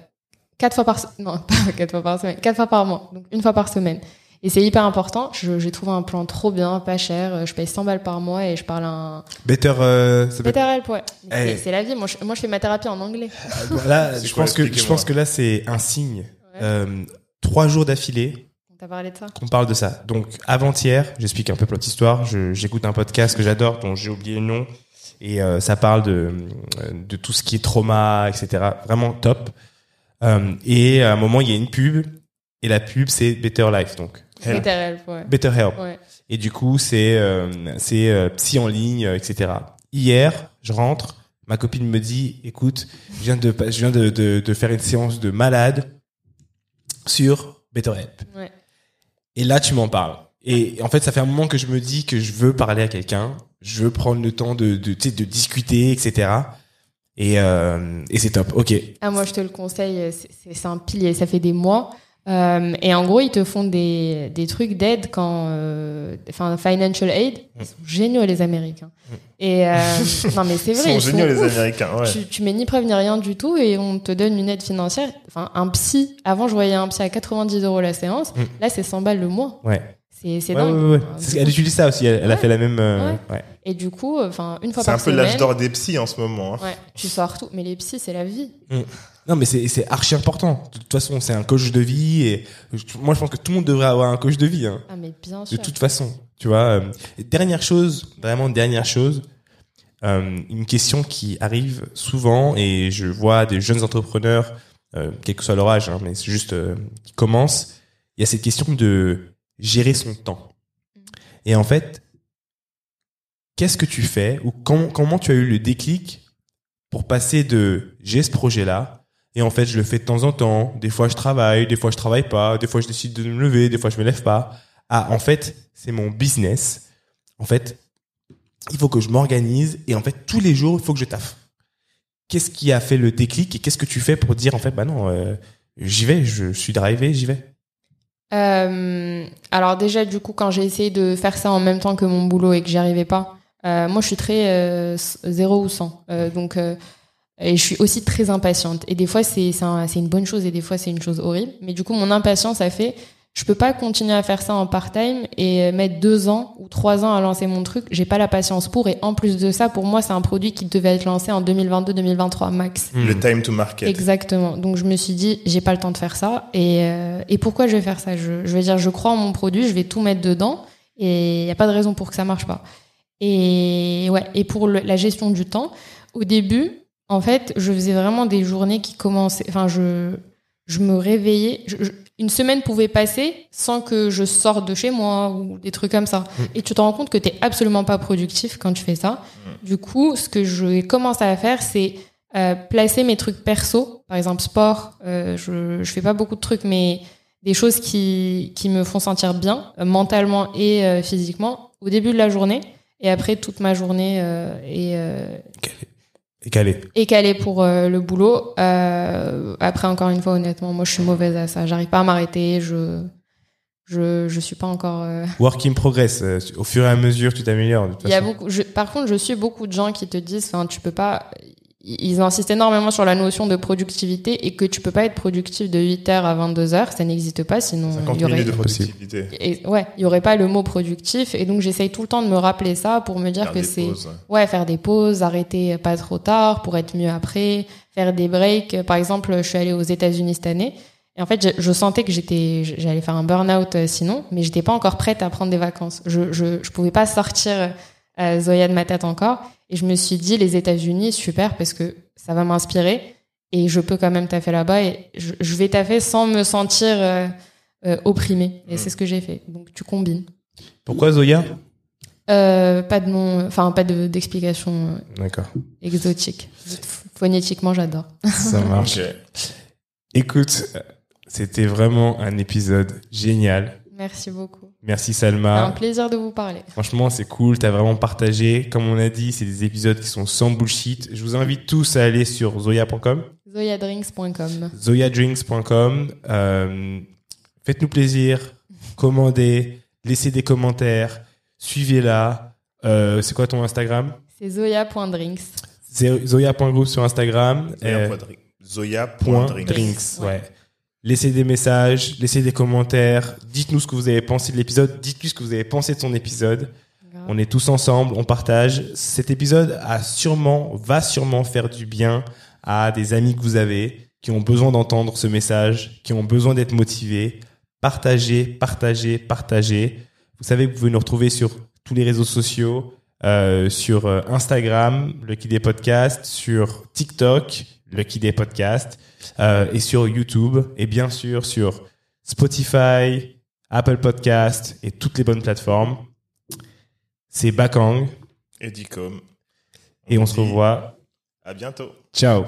quatre fois par non pas quatre fois par semaine, quatre fois par mois, donc une fois par semaine. Et c'est hyper important. Je- J'ai trouvé un plan trop bien, pas cher. Je paye 100 balles par mois et je parle un Better. euh, Better Help, ouais. Mais Eh. C'est la vie. Moi je, moi, je fais ma thérapie en anglais. Là, C'est je quoi, pense que je pense que là, c'est un signe. Ouais. Euh, trois jours d'affilée On t'a parlé de ça qu'on parle de ça. Donc avant-hier, j'explique un peu l'autre histoire. Je- J'écoute un podcast que j'adore, dont j'ai oublié le nom, et euh, ça parle de euh, de tout ce qui est trauma, etc. Vraiment top. Euh, et à un moment, il y a une pub, et la pub c'est Better Life, donc Help. Better Help, ouais. Better Help. ouais. Et du coup, c'est euh, c'est euh, psy en ligne, etc. Hier, je rentre, ma copine me dit, écoute, je viens de je viens de, de, de faire une séance de malade sur Better Help. Ouais. Et là, tu m'en parles. Et en fait, ça fait un moment que je me dis que je veux parler à quelqu'un, je veux prendre le temps de discuter, etc. Et euh, et c'est top. Ok. Ah, moi, je te le conseille. c'est- un pilier. Ça fait des mois. Euh, et en gros, ils te font des, des trucs d'aide quand, euh, enfin, financial aid. Ils sont géniaux, les Américains. Et, euh, non, mais c'est Ils vrai. sont ils géniaux, sont les ouf. Américains, ouais. Tu, tu mets ni preuve ni rien du tout et on te donne une aide financière. Enfin, un psy. Avant, je voyais un psy à 90 euros la séance. Mm. Là, c'est 100 balles le mois. Ouais. C'est Ouais, dingue. Elle utilise ça aussi. Elle, elle a fait la même. Ouais. Et du coup, enfin, une fois C'est par un peu semaine. l'âge d'or des psys en ce moment. hein. Ouais, tu sors tout. Mais les psys, c'est la vie. Non, mais c'est c'est archi important. De toute façon, c'est un coach de vie et moi, je pense que tout le monde devrait avoir un coach de vie. Hein. Ah, mais bien De toute façon, tu vois. euh, et dernière chose, vraiment dernière chose, euh, une question qui arrive souvent et je vois des jeunes entrepreneurs, euh, quel que soit leur âge, hein, mais c'est juste euh, qui commencent. Il y a cette question de gérer son temps. Et en fait, qu'est-ce que tu fais ou comment, comment tu as eu le déclic pour passer de j'ai ce projet-là et en fait je le fais de temps en temps. Des fois je travaille, des fois je travaille pas, des fois je décide de me lever, des fois je me lève pas. Ah, en fait, c'est mon business. En fait, il faut que je m'organise et en fait tous les jours il faut que je taffe. Qu'est-ce qui a fait le déclic et qu'est-ce que tu fais pour dire en fait bah non euh, j'y vais, je suis drivé, j'y vais? Euh, alors déjà, du coup, quand j'ai essayé de faire ça en même temps que mon boulot et que j'y arrivais pas, moi, je suis très euh, 0 ou 100. Euh, donc, euh, et je suis aussi très impatiente. Et des fois, c'est c'est un- une bonne chose et des fois, c'est une chose horrible. Mais du coup, mon impatience a fait, je peux pas continuer à faire ça en part-time et mettre deux ans ou trois ans à lancer mon truc. J'ai pas la patience pour. Et en plus de ça, pour moi, c'est un produit qui devait être lancé en 2022-2023 max. Le time to market. Exactement. Donc je me suis dit, j'ai pas le temps de faire ça. Et, euh, et pourquoi je vais faire ça? Je, je vais dire, je crois en mon produit, je vais tout mettre dedans. Et il n'y a pas de raison pour que ça marche pas. Et ouais. Et pour le- la gestion du temps, au début, en fait, je faisais vraiment des journées qui commençaient. Enfin, je je me réveillais. je- je- une semaine pouvait passer sans que je sorte de chez moi ou des trucs comme ça. Et tu te rends compte que t'es absolument pas productif quand tu fais ça. Du coup, ce que je commence à faire, c'est euh, placer mes trucs perso, par exemple sport. euh, je je fais pas beaucoup de trucs, mais des choses qui qui me font sentir bien euh, mentalement et physiquement au début de la journée et après toute ma journée euh, est euh, Et calé. est calée pour euh, le boulot. Euh, après encore une fois, honnêtement, moi je suis mauvaise à ça. J'arrive pas à m'arrêter. Je je je suis pas encore. euh, Work in progress. Au fur et à mesure, tu t'améliores. de toute Il y a façon. beaucoup. je- par contre, je suis beaucoup de gens qui te disent, enfin, tu peux pas. Ils insistent énormément sur la notion de productivité et que tu peux pas être productif de 8h à 22h, ça n'existe pas, sinon 50 il y aurait. minutes de productivité. Et, ouais, il y aurait pas le mot productif et donc j'essaye tout le temps de me rappeler ça pour me dire Faire que c'est ouais faire des pauses, arrêter pas trop tard pour être mieux après, faire des breaks. Par exemple, je suis allée aux États-Unis cette année et en fait je, je sentais que j'étais j'allais faire un burn-out euh, sinon, mais j'étais pas encore prête à prendre des vacances. Je je je pouvais pas sortir euh, Zoya de ma tête encore et je me suis dit les États-Unis super parce que ça va m'inspirer et je peux quand même taffer là-bas et je, je vais taffer sans me sentir euh, euh, opprimée et c'est ce que j'ai fait. Donc tu combines. Pourquoi Zoya? Euh, pas de nom, enfin pas de- d'explication euh, D'accord. exotique. Phonétiquement, j'adore. Ça marche. Écoute, c'était vraiment un épisode génial. Merci beaucoup. Merci C'est un Salma. plaisir de vous parler. Franchement, c'est cool. T'as vraiment partagé. Comme on a dit, c'est des épisodes qui sont sans bullshit. Je vous invite tous à aller sur zoya.com, Zoyadrinks.com. zoyadrinks.com. Euh, Faites-nous plaisir. Commandez. Laissez des commentaires. Suivez-la. Euh, c'est quoi ton Instagram? C'est zoya.drinks. C'est Zoya.group sur Instagram. Zoya.drinks. drinks. Ouais. Ouais. Laissez des messages, laissez des commentaires, dites-nous ce que vous avez pensé de l'épisode, dites-nous ce que vous avez pensé de son épisode. Grave. On est tous ensemble, on partage. Cet épisode a sûrement, va sûrement faire du bien à des amis que vous avez qui ont besoin d'entendre ce message, qui ont besoin d'être motivés. Partagez, partagez, partagez. Vous savez que vous pouvez nous retrouver sur tous les réseaux sociaux, euh, sur euh, Instagram, le Kid des Podcasts, sur TikTok, le Kid des Podcasts, euh, et sur YouTube, et bien sûr sur Spotify, Apple Podcasts et toutes les bonnes plateformes. C'est Bakang Et Dicom. et on se dit revoit. À bientôt. Ciao.